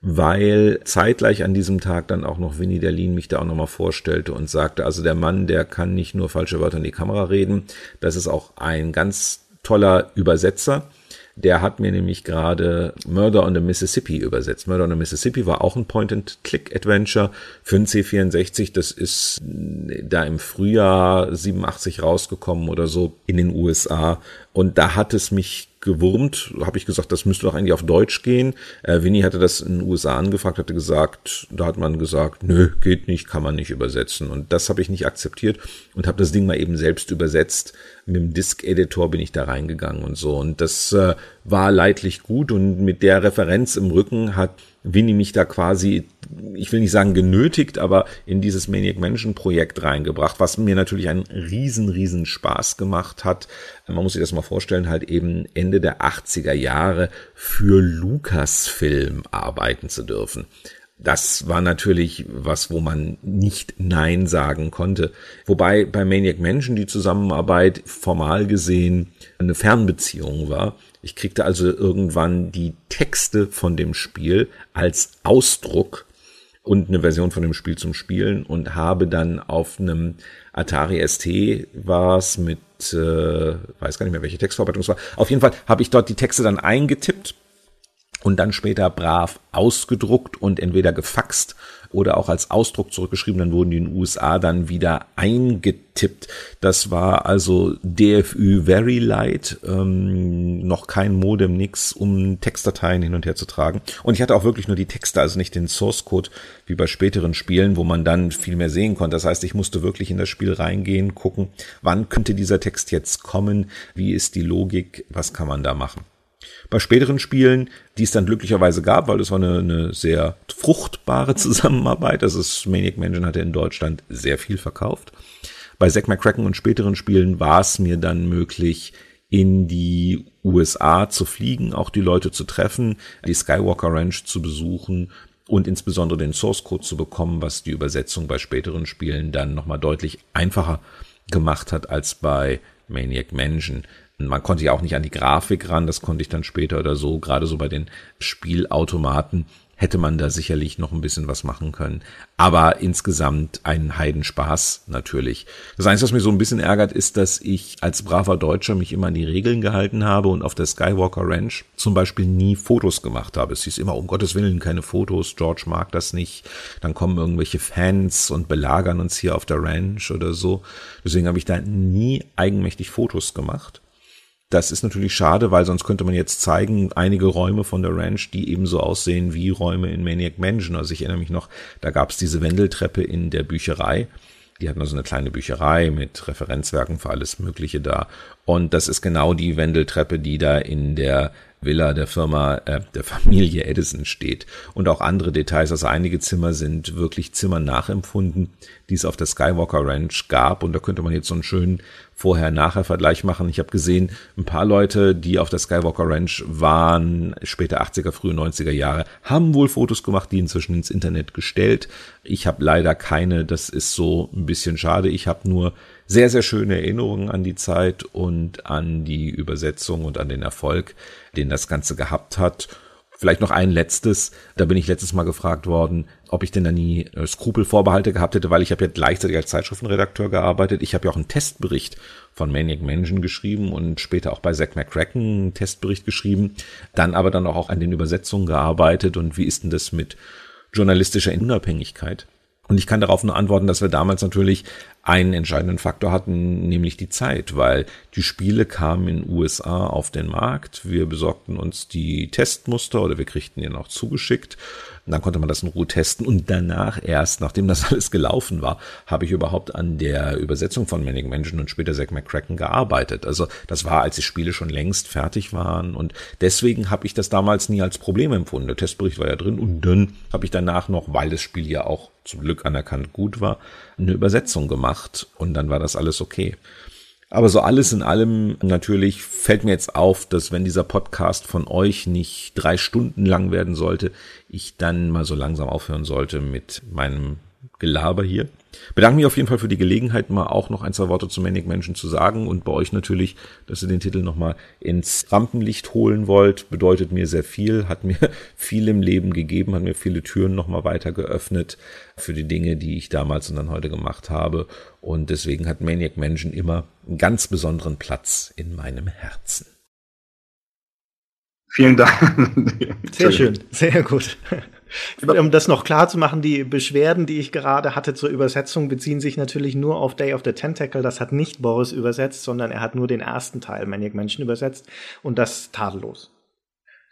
weil zeitgleich an diesem Tag dann auch noch Winnie Derlin mich da auch nochmal vorstellte und sagte, also der Mann, der kann nicht nur falsche Wörter in die Kamera reden, das ist auch ein ganz toller Übersetzer der hat mir nämlich gerade Murder on the Mississippi übersetzt. Murder on the Mississippi war auch ein Point-and-Click-Adventure für ein C64. Das ist da im Frühjahr 87 rausgekommen oder so in den USA. Und da hat es mich gewurmt, habe ich gesagt, das müsste doch eigentlich auf Deutsch gehen. Äh, Winnie hatte das in den USA angefragt, hatte gesagt, da hat man gesagt, nö, geht nicht, kann man nicht übersetzen. Und das habe ich nicht akzeptiert und habe das Ding mal eben selbst übersetzt. Mit dem Disk-Editor bin ich da reingegangen und so. Und das äh, war leidlich gut und mit der Referenz im Rücken hat Winnie mich da quasi, ich will nicht sagen genötigt, aber in dieses Maniac Mansion Projekt reingebracht, was mir natürlich einen riesen, riesen Spaß gemacht hat. Man muss sich das mal vorstellen, halt eben Ende der 80er Jahre für Lucasfilm arbeiten zu dürfen. Das war natürlich was, wo man nicht Nein sagen konnte. Wobei bei Maniac Mansion die Zusammenarbeit formal gesehen eine Fernbeziehung war. Ich kriegte also irgendwann die Texte von dem Spiel als Ausdruck und eine Version von dem Spiel zum Spielen und habe dann auf einem Atari ST war es mit, äh, weiß gar nicht mehr, welche Textverarbeitung es war. Auf jeden Fall habe ich dort die Texte dann eingetippt und dann später brav ausgedruckt und entweder gefaxt oder auch als Ausdruck zurückgeschrieben, dann wurden die in den USA dann wieder eingetippt. Das war also DFÜ Very Light, ähm, noch kein Modem, nix, um Textdateien hin und her zu tragen. Und ich hatte auch wirklich nur die Texte, also nicht den Source Code wie bei späteren Spielen, wo man dann viel mehr sehen konnte. Das heißt, ich musste wirklich in das Spiel reingehen, gucken, wann könnte dieser Text jetzt kommen, wie ist die Logik, was kann man da machen. Bei späteren Spielen, die es dann glücklicherweise gab, weil es war eine, eine sehr fruchtbare (laughs) Zusammenarbeit. Das ist Maniac Mansion hatte in Deutschland sehr viel verkauft. Bei Zack McCracken und späteren Spielen war es mir dann möglich, in die USA zu fliegen, auch die Leute zu treffen, die Skywalker Ranch zu besuchen und insbesondere den Source Code zu bekommen, was die Übersetzung bei späteren Spielen dann nochmal deutlich einfacher gemacht hat als bei Maniac Mansion. Man konnte ja auch nicht an die Grafik ran, das konnte ich dann später oder so, gerade so bei den Spielautomaten hätte man da sicherlich noch ein bisschen was machen können. Aber insgesamt ein Heidenspaß natürlich. Das Einzige, was mir so ein bisschen ärgert, ist, dass ich als braver Deutscher mich immer an die Regeln gehalten habe und auf der Skywalker Ranch zum Beispiel nie Fotos gemacht habe. Es hieß immer, um Gottes Willen, keine Fotos, George mag das nicht. Dann kommen irgendwelche Fans und belagern uns hier auf der Ranch oder so. Deswegen habe ich da nie eigenmächtig Fotos gemacht. Das ist natürlich schade, weil sonst könnte man jetzt zeigen, einige Räume von der Ranch, die ebenso aussehen wie Räume in Maniac Mansion. Also ich erinnere mich noch, da gab es diese Wendeltreppe in der Bücherei. Die hatten also eine kleine Bücherei mit Referenzwerken für alles Mögliche da. Und das ist genau die Wendeltreppe, die da in der Villa der Firma, äh, der Familie Edison steht. Und auch andere Details, also einige Zimmer sind wirklich Zimmern nachempfunden, die es auf der Skywalker Ranch gab. Und da könnte man jetzt so einen schönen Vorher-Nachher-Vergleich machen. Ich habe gesehen, ein paar Leute, die auf der Skywalker Ranch waren, später 80er, frühe 90er Jahre, haben wohl Fotos gemacht, die inzwischen ins Internet gestellt. Ich habe leider keine, das ist so ein bisschen schade. Ich habe nur sehr, sehr schöne Erinnerungen an die Zeit und an die Übersetzung und an den Erfolg, den das Ganze gehabt hat. Vielleicht noch ein letztes. Da bin ich letztes Mal gefragt worden, ob ich denn da nie äh, Skrupelvorbehalte gehabt hätte, weil ich habe ja gleichzeitig als Zeitschriftenredakteur gearbeitet. Ich habe ja auch einen Testbericht von Maniac Mansion geschrieben und später auch bei Zack McCracken einen Testbericht geschrieben. Dann aber dann auch an den Übersetzungen gearbeitet. Und wie ist denn das mit journalistischer Unabhängigkeit? Und ich kann darauf nur antworten, dass wir damals natürlich einen entscheidenden Faktor hatten, nämlich die Zeit, weil die Spiele kamen in USA auf den Markt. Wir besorgten uns die Testmuster oder wir kriegten die auch zugeschickt und dann konnte man das in Ruhe testen und danach erst, nachdem das (laughs) alles gelaufen war, habe ich überhaupt an der Übersetzung von Manic Mansion und später Zack McCracken gearbeitet. Also das war, als die Spiele schon längst fertig waren und deswegen habe ich das damals nie als Problem empfunden. Der Testbericht war ja drin und dann habe ich danach noch, weil das Spiel ja auch zum Glück anerkannt gut war, eine Übersetzung gemacht und dann war das alles okay. Aber so alles in allem natürlich fällt mir jetzt auf, dass wenn dieser Podcast von euch nicht drei Stunden lang werden sollte, ich dann mal so langsam aufhören sollte mit meinem Gelaber hier. Bedanke mich auf jeden Fall für die Gelegenheit, mal auch noch ein, zwei Worte zu Manic Menschen zu sagen und bei euch natürlich, dass ihr den Titel nochmal ins Rampenlicht holen wollt, bedeutet mir sehr viel, hat mir (laughs) viel im Leben gegeben, hat mir viele Türen nochmal weiter geöffnet für die Dinge, die ich damals und dann heute gemacht habe und deswegen hat Maniac Mansion immer einen ganz besonderen Platz in meinem Herzen. Vielen Dank. (laughs) Sehr schön, sehr gut. Um das noch klar zu machen, die Beschwerden, die ich gerade hatte zur Übersetzung, beziehen sich natürlich nur auf Day of the Tentacle. Das hat nicht Boris übersetzt, sondern er hat nur den ersten Teil Maniac Mansion übersetzt und das tadellos.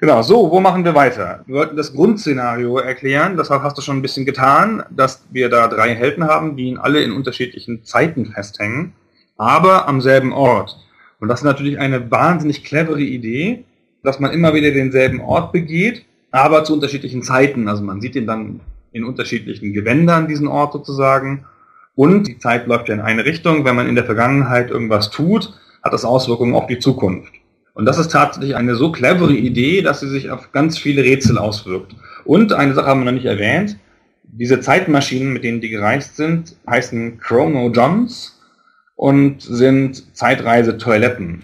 Genau, so, wo machen wir weiter? Wir wollten das Grundszenario erklären, das hast du schon ein bisschen getan, dass wir da drei Helden haben, die alle in unterschiedlichen Zeiten festhängen, aber am selben Ort. Und das ist natürlich eine wahnsinnig clevere Idee, dass man immer wieder denselben Ort begeht aber zu unterschiedlichen Zeiten. Also man sieht ihn dann in unterschiedlichen Gewändern, diesen Ort sozusagen. Und die Zeit läuft ja in eine Richtung. Wenn man in der Vergangenheit irgendwas tut, hat das Auswirkungen auf die Zukunft. Und das ist tatsächlich eine so clevere Idee, dass sie sich auf ganz viele Rätsel auswirkt. Und eine Sache haben wir noch nicht erwähnt. Diese Zeitmaschinen, mit denen die gereist sind, heißen Chrono Johns und sind Zeitreise-Toiletten.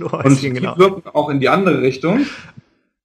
(laughs) und die genau. wirken auch in die andere Richtung.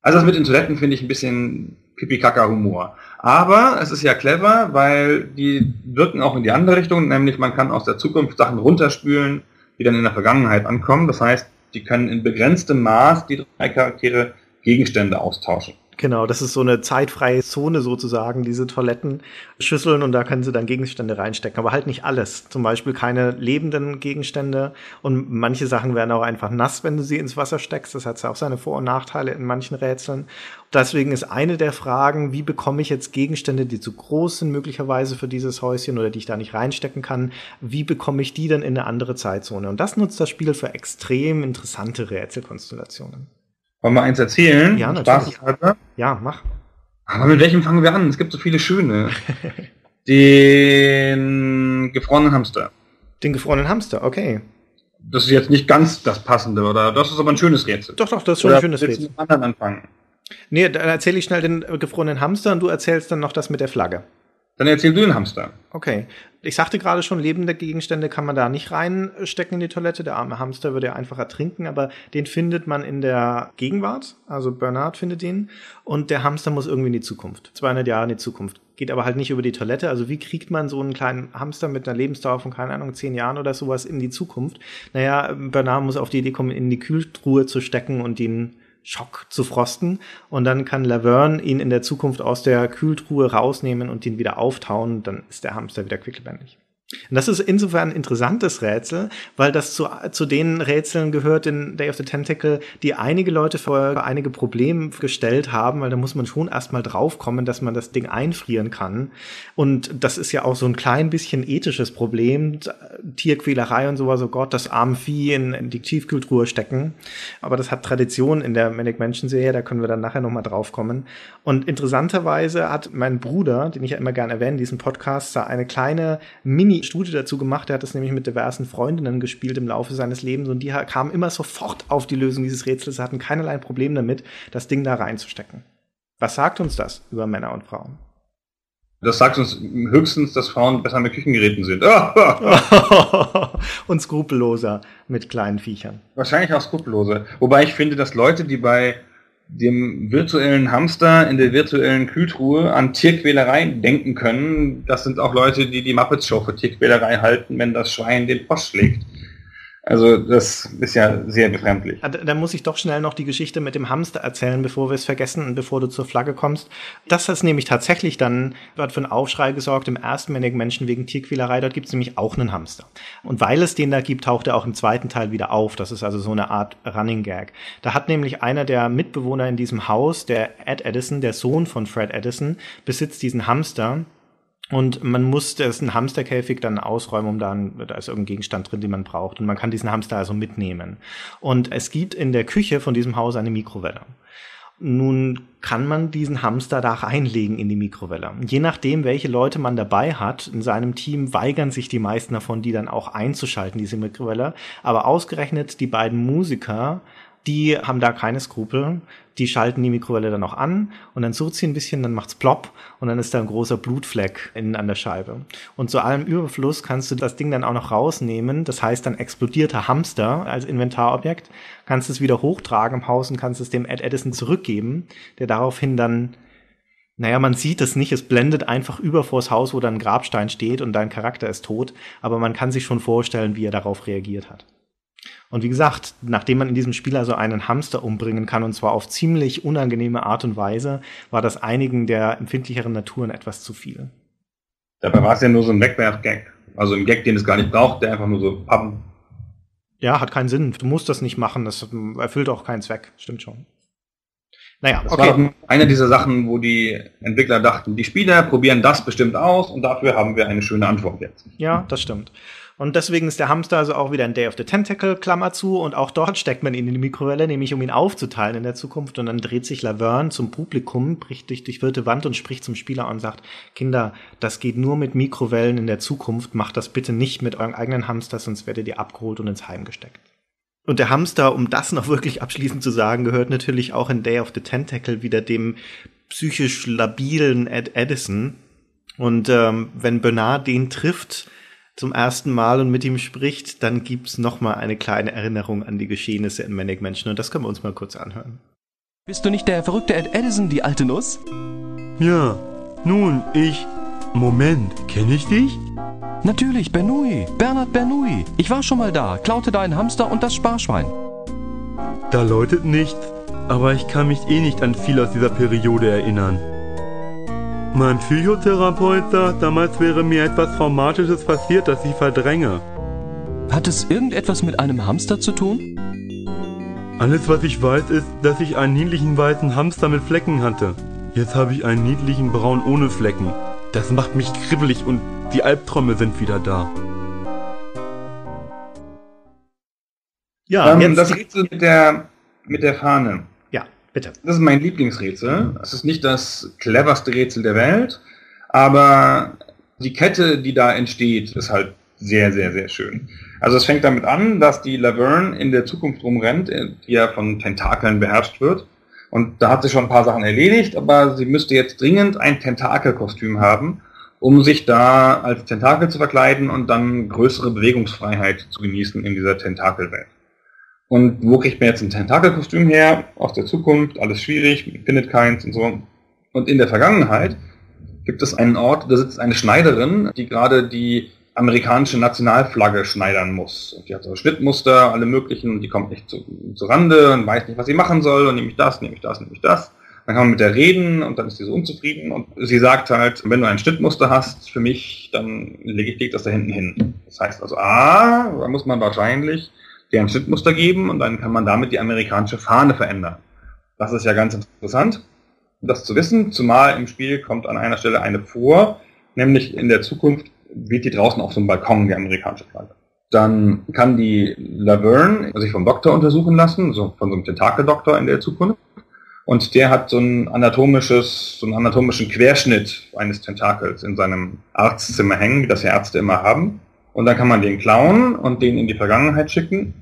Also das mit den Toiletten finde ich ein bisschen Pipi-Kaka-Humor. Aber es ist ja clever, weil die wirken auch in die andere Richtung, nämlich man kann aus der Zukunft Sachen runterspülen, die dann in der Vergangenheit ankommen. Das heißt, die können in begrenztem Maß, die drei Charaktere, Gegenstände austauschen. Genau, das ist so eine zeitfreie Zone sozusagen, diese Toilettenschüsseln und da können sie dann Gegenstände reinstecken, aber halt nicht alles. Zum Beispiel keine lebenden Gegenstände und manche Sachen werden auch einfach nass, wenn du sie ins Wasser steckst. Das hat ja auch seine Vor- und Nachteile in manchen Rätseln. Deswegen ist eine der Fragen, wie bekomme ich jetzt Gegenstände, die zu groß sind möglicherweise für dieses Häuschen oder die ich da nicht reinstecken kann, wie bekomme ich die dann in eine andere Zeitzone? Und das nutzt das Spiel für extrem interessante Rätselkonstellationen. Wollen wir eins erzählen? Ja, natürlich. Ja, mach. Aber mit welchem fangen wir an? Es gibt so viele schöne. (laughs) Den gefrorenen Hamster. Den gefrorenen Hamster, okay. Das ist jetzt nicht ganz das Passende, oder? Das ist aber ein schönes Rätsel. Doch, doch, das ist schon Oder ein schönes Rätsel. mit anderen anfangen? Nee, dann erzähle ich schnell den gefrorenen Hamster und du erzählst dann noch das mit der Flagge. Dann erzähl du den Hamster. Okay. Ich sagte gerade schon, lebende Gegenstände kann man da nicht reinstecken in die Toilette. Der arme Hamster würde ja einfach ertrinken, aber den findet man in der Gegenwart. Also Bernard findet ihn. Und der Hamster muss irgendwie in die Zukunft. 200 Jahre in die Zukunft. Geht aber halt nicht über die Toilette. Also wie kriegt man so einen kleinen Hamster mit einer Lebensdauer von, keine Ahnung, 10 Jahren oder sowas in die Zukunft? Naja, Bernard muss auf die Idee kommen, in die Kühltruhe zu stecken und ihn Schock zu frosten und dann kann Laverne ihn in der Zukunft aus der Kühltruhe rausnehmen und ihn wieder auftauen, dann ist der Hamster wieder quicklebendig. Und das ist insofern ein interessantes Rätsel, weil das zu, zu den Rätseln gehört in Day of the Tentacle, die einige Leute vor einige Probleme gestellt haben, weil da muss man schon erstmal draufkommen, dass man das Ding einfrieren kann. Und das ist ja auch so ein klein bisschen ethisches Problem. Tierquälerei und sowas, oh Gott, das arme Vieh in, in die Tiefkühltruhe stecken. Aber das hat Tradition in der Manic Mansion Serie, da können wir dann nachher nochmal draufkommen. Und interessanterweise hat mein Bruder, den ich ja immer gerne erwähne, in diesem Podcast, da eine kleine Mini-Studie dazu gemacht. Er hat das nämlich mit diversen Freundinnen gespielt im Laufe seines Lebens und die kamen immer sofort auf die Lösung dieses Rätsels, hatten keinerlei Problem damit, das Ding da reinzustecken. Was sagt uns das über Männer und Frauen? Das sagt uns höchstens, dass Frauen besser mit Küchengeräten sind. (laughs) (laughs) Und skrupelloser mit kleinen Viechern. Wahrscheinlich auch skrupellose. Wobei ich finde, dass Leute, die bei dem virtuellen Hamster in der virtuellen Kühltruhe an Tierquälerei denken können, das sind auch Leute, die die Muppets Show für Tierquälerei halten, wenn das Schwein den Post schlägt. Also das ist ja sehr befremdlich. Da, da muss ich doch schnell noch die Geschichte mit dem Hamster erzählen, bevor wir es vergessen und bevor du zur Flagge kommst. Das hat nämlich tatsächlich dann dort für einen Aufschrei gesorgt im ersten Manic Menschen wegen Tierquälerei. Dort gibt es nämlich auch einen Hamster. Und weil es den da gibt, taucht er auch im zweiten Teil wieder auf. Das ist also so eine Art Running Gag. Da hat nämlich einer der Mitbewohner in diesem Haus, der Ed Edison, der Sohn von Fred Edison, besitzt diesen Hamster. Und man muss dessen Hamsterkäfig dann ausräumen, um dann, da ist irgendein Gegenstand drin, den man braucht. Und man kann diesen Hamster also mitnehmen. Und es gibt in der Küche von diesem Haus eine Mikrowelle. Nun kann man diesen Hamster da reinlegen in die Mikrowelle. Je nachdem, welche Leute man dabei hat in seinem Team, weigern sich die meisten davon, die dann auch einzuschalten, diese Mikrowelle. Aber ausgerechnet die beiden Musiker, die haben da keine Skrupel. Die schalten die Mikrowelle dann auch an und dann sucht sie ein bisschen, dann macht's plopp und dann ist da ein großer Blutfleck innen an der Scheibe. Und zu allem Überfluss kannst du das Ding dann auch noch rausnehmen. Das heißt, dann explodierter Hamster als Inventarobjekt. Kannst es wieder hochtragen im Haus und kannst es dem Ed Edison zurückgeben, der daraufhin dann naja, man sieht es nicht, es blendet einfach über vors Haus, wo dann ein Grabstein steht und dein Charakter ist tot, aber man kann sich schon vorstellen, wie er darauf reagiert hat. Und wie gesagt, nachdem man in diesem Spiel also einen Hamster umbringen kann, und zwar auf ziemlich unangenehme Art und Weise, war das einigen der empfindlicheren Naturen etwas zu viel. Dabei war es ja nur so ein Wegwerf-Gag. Also ein Gag, den es gar nicht braucht, der einfach nur so pappen. Ja, hat keinen Sinn. Du musst das nicht machen, das erfüllt auch keinen Zweck. Stimmt schon. Naja, das okay. war eine dieser Sachen, wo die Entwickler dachten, die Spieler probieren das bestimmt aus und dafür haben wir eine schöne Antwort jetzt. Ja, das stimmt. Und deswegen ist der Hamster also auch wieder ein Day of the Tentacle, Klammer zu. Und auch dort steckt man ihn in die Mikrowelle, nämlich um ihn aufzuteilen in der Zukunft. Und dann dreht sich Laverne zum Publikum, bricht durch die vierte Wand und spricht zum Spieler und sagt, Kinder, das geht nur mit Mikrowellen in der Zukunft. Macht das bitte nicht mit euren eigenen Hamster, sonst werdet ihr abgeholt und ins Heim gesteckt. Und der Hamster, um das noch wirklich abschließend zu sagen, gehört natürlich auch in Day of the Tentacle wieder dem psychisch labilen Ed Edison. Und ähm, wenn Bernard den trifft, zum ersten Mal und mit ihm spricht, dann gibt's noch mal eine kleine Erinnerung an die Geschehnisse in Manic Mansion und das können wir uns mal kurz anhören. Bist du nicht der verrückte Ed Edison, die alte Nuss? Ja, nun, ich... Moment, kenne ich dich? Natürlich, Bernouilli, Bernhard Bernouilli. Ich war schon mal da, klaute deinen Hamster und das Sparschwein. Da läutet nicht aber ich kann mich eh nicht an viel aus dieser Periode erinnern. Mein Psychotherapeut sagt, damals wäre mir etwas Traumatisches passiert, das ich verdränge. Hat es irgendetwas mit einem Hamster zu tun? Alles, was ich weiß, ist, dass ich einen niedlichen weißen Hamster mit Flecken hatte. Jetzt habe ich einen niedlichen Braun ohne Flecken. Das macht mich kribbelig und die Albträume sind wieder da. Ja, ähm, das Rätsel mit der, mit der Fahne. Bitte. Das ist mein Lieblingsrätsel. Es ist nicht das cleverste Rätsel der Welt, aber die Kette, die da entsteht, ist halt sehr, sehr, sehr schön. Also es fängt damit an, dass die Laverne in der Zukunft rumrennt, die ja von Tentakeln beherrscht wird. Und da hat sie schon ein paar Sachen erledigt, aber sie müsste jetzt dringend ein Tentakelkostüm haben, um sich da als Tentakel zu verkleiden und dann größere Bewegungsfreiheit zu genießen in dieser Tentakelwelt. Und wo kriegt man jetzt ein Tentakelkostüm her? Aus der Zukunft, alles schwierig, findet keins und so. Und in der Vergangenheit gibt es einen Ort, da sitzt eine Schneiderin, die gerade die amerikanische Nationalflagge schneidern muss. Und die hat so Schnittmuster, alle möglichen, und die kommt nicht zu, zu Rande und weiß nicht, was sie machen soll, und nehme ich das, nehme ich das, nehme ich das. Dann kann man mit der reden und dann ist sie so unzufrieden und sie sagt halt, wenn du ein Schnittmuster hast für mich, dann lege ich leg das da hinten hin. Das heißt also, ah, da muss man wahrscheinlich dir ein Schnittmuster geben und dann kann man damit die amerikanische Fahne verändern. Das ist ja ganz interessant, das zu wissen, zumal im Spiel kommt an einer Stelle eine vor, nämlich in der Zukunft weht die draußen auf so einem Balkon, die amerikanische Flagge. Dann kann die Laverne sich vom Doktor untersuchen lassen, so von so einem Tentakeldoktor in der Zukunft. Und der hat so ein anatomisches, so einen anatomischen Querschnitt eines Tentakels in seinem Arztzimmer hängen, wie das ja Ärzte immer haben. Und dann kann man den klauen und den in die Vergangenheit schicken.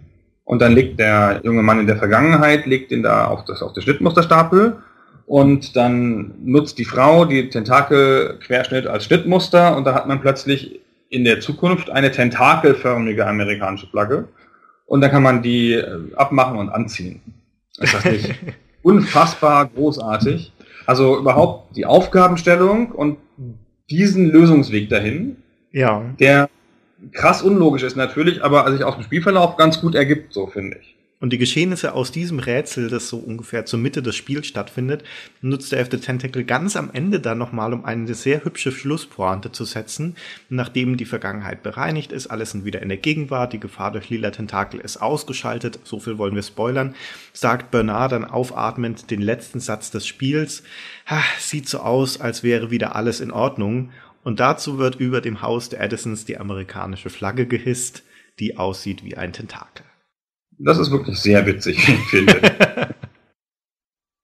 Und dann legt der junge Mann in der Vergangenheit, legt den da auf, das, auf den Schnittmusterstapel und dann nutzt die Frau die Tentakelquerschnitt als Schnittmuster und da hat man plötzlich in der Zukunft eine tentakelförmige amerikanische Flagge und dann kann man die äh, abmachen und anziehen. Ist das nicht (laughs) unfassbar großartig? Also überhaupt die Aufgabenstellung und diesen Lösungsweg dahin, ja. der krass unlogisch ist natürlich, aber sich aus dem Spielverlauf ganz gut ergibt, so finde ich. Und die Geschehnisse aus diesem Rätsel, das so ungefähr zur Mitte des Spiels stattfindet, nutzt der F. Tentacle ganz am Ende dann nochmal, um eine sehr hübsche Schlusspointe zu setzen. Nachdem die Vergangenheit bereinigt ist, alles sind wieder in der Gegenwart, die Gefahr durch lila Tentakel ist ausgeschaltet, so viel wollen wir spoilern, sagt Bernard dann aufatmend den letzten Satz des Spiels. Sieht so aus, als wäre wieder alles in Ordnung. Und dazu wird über dem Haus der Edisons die amerikanische Flagge gehisst, die aussieht wie ein Tentakel. Das ist wirklich sehr witzig, (laughs) ich finde. (laughs)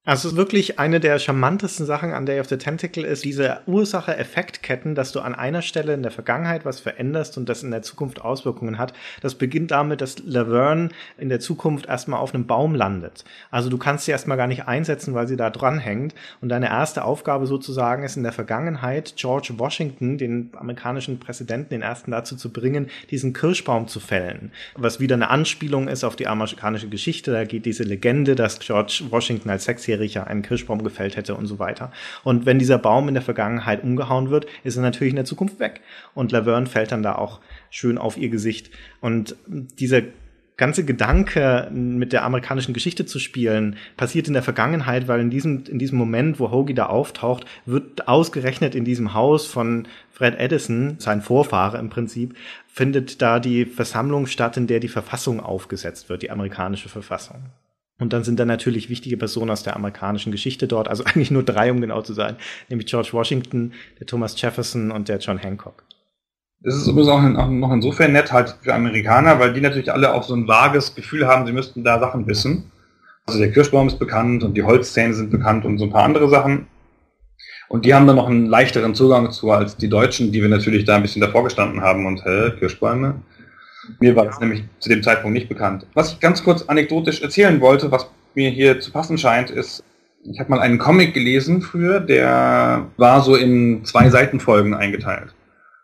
Also wirklich eine der charmantesten Sachen an Day of the Tentacle ist diese Ursache-Effektketten, dass du an einer Stelle in der Vergangenheit was veränderst und das in der Zukunft Auswirkungen hat. Das beginnt damit, dass Laverne in der Zukunft erstmal auf einem Baum landet. Also du kannst sie erstmal gar nicht einsetzen, weil sie da dran hängt. Und deine erste Aufgabe sozusagen ist in der Vergangenheit, George Washington, den amerikanischen Präsidenten, den ersten dazu zu bringen, diesen Kirschbaum zu fällen. Was wieder eine Anspielung ist auf die amerikanische Geschichte. Da geht diese Legende, dass George Washington als Sexjähriger Sechsjähriger einen Kirschbaum gefällt hätte und so weiter. Und wenn dieser Baum in der Vergangenheit umgehauen wird, ist er natürlich in der Zukunft weg. Und Laverne fällt dann da auch schön auf ihr Gesicht. Und dieser ganze Gedanke, mit der amerikanischen Geschichte zu spielen, passiert in der Vergangenheit, weil in diesem, in diesem Moment, wo Hoagie da auftaucht, wird ausgerechnet in diesem Haus von Fred Edison, sein Vorfahre im Prinzip, findet da die Versammlung statt, in der die Verfassung aufgesetzt wird, die amerikanische Verfassung. Und dann sind da natürlich wichtige Personen aus der amerikanischen Geschichte dort, also (laughs) eigentlich nur drei, um genau zu sein, nämlich George Washington, der Thomas Jefferson und der John Hancock. Das ist übrigens auch, noch insofern nett halt für Amerikaner, weil die natürlich alle auch so ein vages Gefühl haben, sie müssten da Sachen wissen. Also der Kirschbaum ist bekannt und die Holzzähne sind bekannt und so ein paar andere Sachen. Und die haben dann noch einen leichteren Zugang zu als die Deutschen, die wir natürlich da ein bisschen davor gestanden haben und hä, Kirschbäume. Mir war das nämlich zu dem Zeitpunkt nicht bekannt. Was ich ganz kurz anekdotisch erzählen wollte, was mir hier zu passen scheint, ist, ich habe mal einen Comic gelesen früher, der war so in zwei Seitenfolgen eingeteilt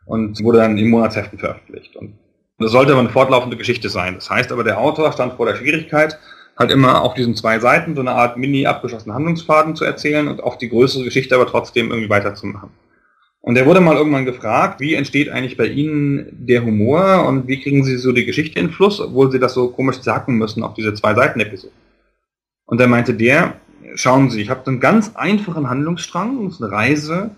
und wurde dann in Monatsheften veröffentlicht. Und das sollte aber eine fortlaufende Geschichte sein. Das heißt aber, der Autor stand vor der Schwierigkeit, halt immer auf diesen zwei Seiten so eine Art mini abgeschlossenen Handlungsfaden zu erzählen und auch die größere Geschichte aber trotzdem irgendwie weiterzumachen. Und er wurde mal irgendwann gefragt, wie entsteht eigentlich bei Ihnen der Humor und wie kriegen Sie so die Geschichte in Fluss, obwohl Sie das so komisch sagen müssen auf diese zwei Seiten Episode. Und dann meinte der, schauen Sie, ich habe einen ganz einfachen Handlungsstrang, das ist eine Reise.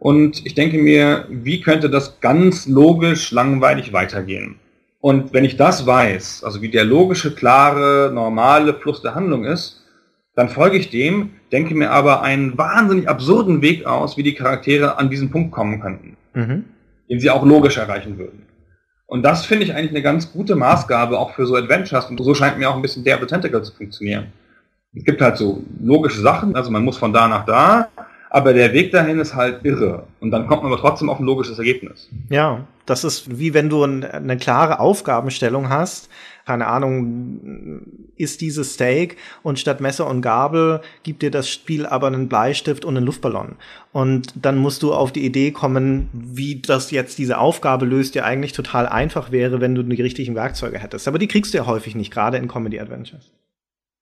Und ich denke mir, wie könnte das ganz logisch, langweilig weitergehen? Und wenn ich das weiß, also wie der logische, klare, normale Fluss der Handlung ist, dann folge ich dem, denke mir aber einen wahnsinnig absurden Weg aus, wie die Charaktere an diesen Punkt kommen könnten, Mhm. den sie auch logisch erreichen würden. Und das finde ich eigentlich eine ganz gute Maßgabe auch für so Adventures. Und so scheint mir auch ein bisschen der Tentacle zu funktionieren. Es gibt halt so logische Sachen, also man muss von da nach da, aber der Weg dahin ist halt irre. Und dann kommt man aber trotzdem auf ein logisches Ergebnis. Ja, das ist wie wenn du ein, eine klare Aufgabenstellung hast. Keine Ahnung, ist dieses Steak und statt Messer und Gabel gibt dir das Spiel aber einen Bleistift und einen Luftballon. Und dann musst du auf die Idee kommen, wie das jetzt diese Aufgabe löst, die eigentlich total einfach wäre, wenn du die richtigen Werkzeuge hättest. Aber die kriegst du ja häufig nicht, gerade in Comedy Adventures.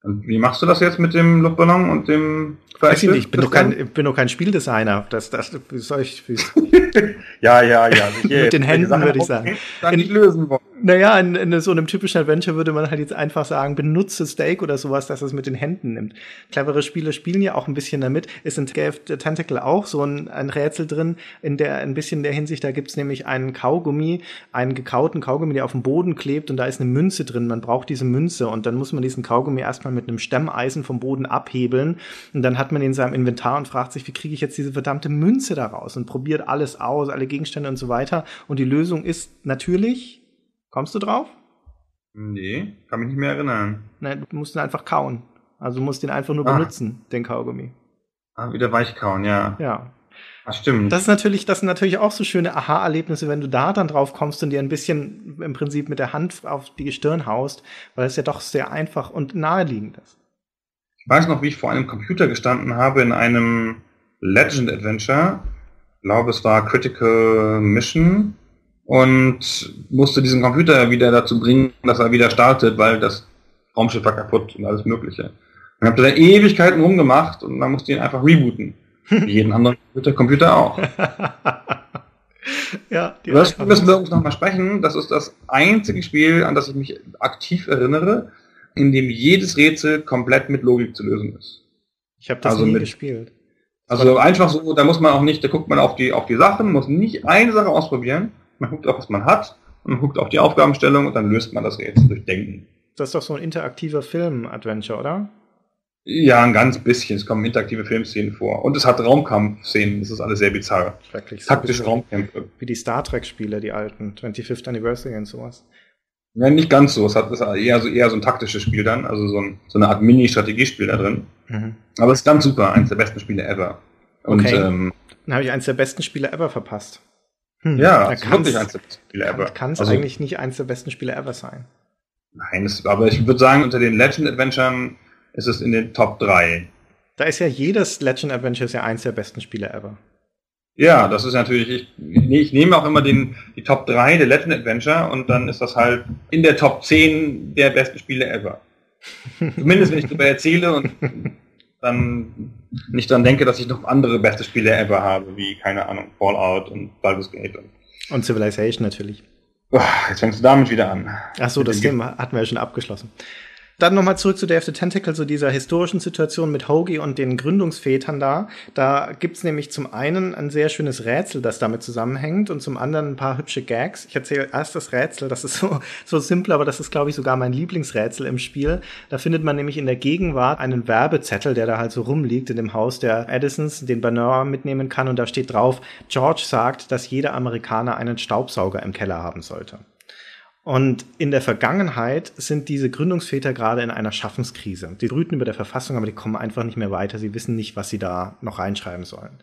Wie machst du das jetzt mit dem Luftballon und dem Weiß ich nicht, ich bin doch kein, bin doch kein Spieldesigner. Das, das, wie soll ich, wie (laughs) ja, ja, ja. Mit den Händen würde ich sagen. Dann nicht lösen wollen. Naja, in, in so einem typischen Adventure würde man halt jetzt einfach sagen, benutze Steak oder sowas, dass es mit den Händen nimmt. Clevere Spiele spielen ja auch ein bisschen damit. Ist in the Tentacle auch so ein, ein Rätsel drin, in der ein bisschen der Hinsicht, da gibt's nämlich einen Kaugummi, einen gekauten Kaugummi, der auf dem Boden klebt und da ist eine Münze drin. Man braucht diese Münze und dann muss man diesen Kaugummi erstmal mit einem Stemmeisen vom Boden abhebeln und dann hat man ihn in seinem Inventar und fragt sich, wie kriege ich jetzt diese verdammte Münze da raus und probiert alles aus, alle Gegenstände und so weiter. Und die Lösung ist natürlich, kommst du drauf? Nee, kann mich nicht mehr erinnern. Nein, du musst ihn einfach kauen. Also du musst ihn einfach nur Ah. benutzen, den Kaugummi. Ah, wieder weichkauen, ja. Ja. Ah, stimmt. Das ist natürlich, das sind natürlich auch so schöne Aha-Erlebnisse, wenn du da dann drauf kommst und dir ein bisschen im Prinzip mit der Hand auf die Gestirn haust, weil es ja doch sehr einfach und naheliegend ist. Ich weiß noch, wie ich vor einem Computer gestanden habe in einem Legend Adventure. Ich glaube, es war Critical Mission und musste diesen Computer wieder dazu bringen, dass er wieder startet, weil das Raumschiff war kaputt und alles Mögliche. Und habe da Ewigkeiten rumgemacht und dann musste ich ihn einfach rebooten. Wie jeden anderen Computer, Computer auch. (laughs) Ja, die Das müssen wir uns nochmal sprechen. Das ist das einzige Spiel, an das ich mich aktiv erinnere, in dem jedes Rätsel komplett mit Logik zu lösen ist. Ich habe das Also nie mit- gespielt. Also einfach so, da muss man auch nicht, da guckt man auf die, auf die Sachen, muss nicht eine Sache ausprobieren. Man guckt auf, was man hat, und man guckt auf die Aufgabenstellung und dann löst man das Rätsel durch Denken. Das ist doch so ein interaktiver Film-Adventure, oder? Ja, ein ganz bisschen. Es kommen interaktive Filmszenen vor. Und es hat Raumkampfszenen. Das ist alles sehr bizarr. Schrecklich. Taktische So Raumkämpfe. Wie die Star Trek-Spiele, die alten. 25th Anniversary und sowas. Ja, nicht ganz so. Es hat es ist eher so, eher so ein taktisches Spiel dann. Also so, ein, so eine Art Mini-Strategiespiel da drin. Mhm. Aber es ist ganz super. Eines der besten Spiele ever. Und Okay. ähm, Dann habe ich eins der besten Spiele ever verpasst. Hm, ja, da es ist wirklich eines der besten Spiele ever. Kann es Also- eigentlich nicht eins der besten Spiele ever sein. Nein, es, aber ich würde sagen, unter den Legend-Adventuren ist es in den Top 3. Da ist ja jedes Legend Adventure ist ja eins der besten Spiele ever. Ja, das ist natürlich, ich, ich nehme auch immer den, die Top 3 der Legend Adventure und dann ist das halt in der Top 10 der besten Spiele ever. (laughs) Zumindest wenn ich darüber erzähle und dann nicht dran denke, dass ich noch andere beste Spiele ever habe, wie, keine Ahnung, Fallout und Baldur's Gate. Und, Und Civilization natürlich. Jetzt fängst du damit wieder an. Ach so, das Thema hatten wir ja schon abgeschlossen. Dann nochmal zurück zu Day of the Tentacle, zu dieser historischen Situation mit Hoagie und den Gründungsvätern da. Da gibt's nämlich zum einen ein sehr schönes Rätsel, das damit zusammenhängt, und zum anderen ein paar hübsche Gags. Ich erzähle erst das Rätsel, das ist so, so simpel, aber das ist, glaube ich, sogar mein Lieblingsrätsel im Spiel. Da findet man nämlich in der Gegenwart einen Werbezettel, der da halt so rumliegt in dem Haus der Edisons, den Bernard mitnehmen kann, und da steht drauf, George sagt, dass jeder Amerikaner einen Staubsauger im Keller haben sollte. Und in der Vergangenheit sind diese Gründungsväter gerade in einer Schaffenskrise. Die brüten über der Verfassung, aber die kommen einfach nicht mehr weiter. Sie wissen nicht, was sie da noch reinschreiben sollen.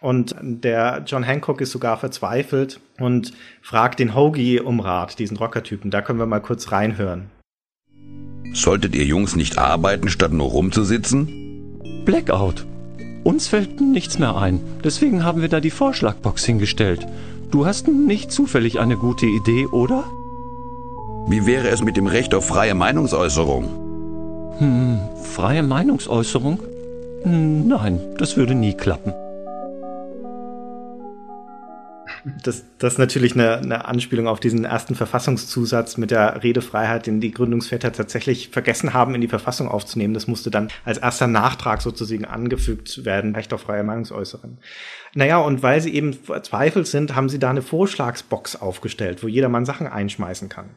Und der John Hancock ist sogar verzweifelt und fragt den Hoagie um Rat, diesen Rockertypen. Da können wir mal kurz reinhören. Solltet ihr Jungs nicht arbeiten, statt nur rumzusitzen? Blackout. Uns fällt nichts mehr ein. Deswegen haben wir da die Vorschlagbox hingestellt. Du hast nicht zufällig eine gute Idee, oder? Wie wäre es mit dem Recht auf freie Meinungsäußerung? Hm, freie Meinungsäußerung? Hm, Nein, das würde nie klappen. Das, das ist natürlich eine, eine Anspielung auf diesen ersten Verfassungszusatz mit der Redefreiheit, den die Gründungsväter tatsächlich vergessen haben, in die Verfassung aufzunehmen. Das musste dann als erster Nachtrag sozusagen angefügt werden, Recht auf freie Meinungsäußerung. Naja, und weil sie eben verzweifelt sind, haben sie da eine Vorschlagsbox aufgestellt, wo jeder Mann Sachen einschmeißen kann.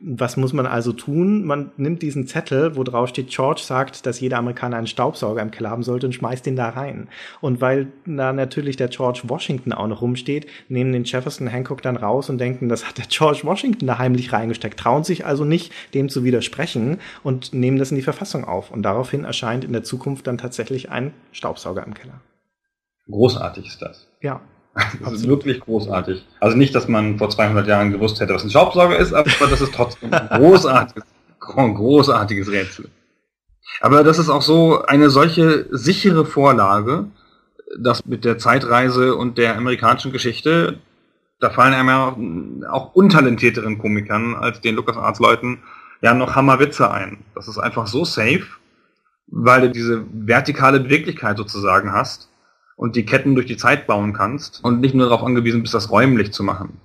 Was muss man also tun? Man nimmt diesen Zettel, wo drauf steht, George sagt, dass jeder Amerikaner einen Staubsauger im Keller haben sollte und schmeißt den da rein. Und weil da natürlich der George Washington auch noch rumsteht, nehmen den Jefferson Hancock dann raus und denken, das hat der George Washington da heimlich reingesteckt, trauen sich also nicht, dem zu widersprechen und nehmen das in die Verfassung auf. Und daraufhin erscheint in der Zukunft dann tatsächlich ein Staubsauger im Keller. Großartig ist das. Ja. (laughs) Das ist wirklich großartig. Also nicht, dass man vor 200 Jahren gewusst hätte, was ein Staubsauger ist, aber das ist trotzdem ein (laughs) großartiges, großartiges Rätsel. Aber das ist auch so eine solche sichere Vorlage, dass mit der Zeitreise und der amerikanischen Geschichte, da fallen einem ja auch untalentierteren Komikern als den LucasArts-Leuten ja noch Hammerwitze ein. Das ist einfach so safe, weil du diese vertikale Beweglichkeit sozusagen hast und die Ketten durch die Zeit bauen kannst und nicht nur darauf angewiesen bist, das räumlich zu machen.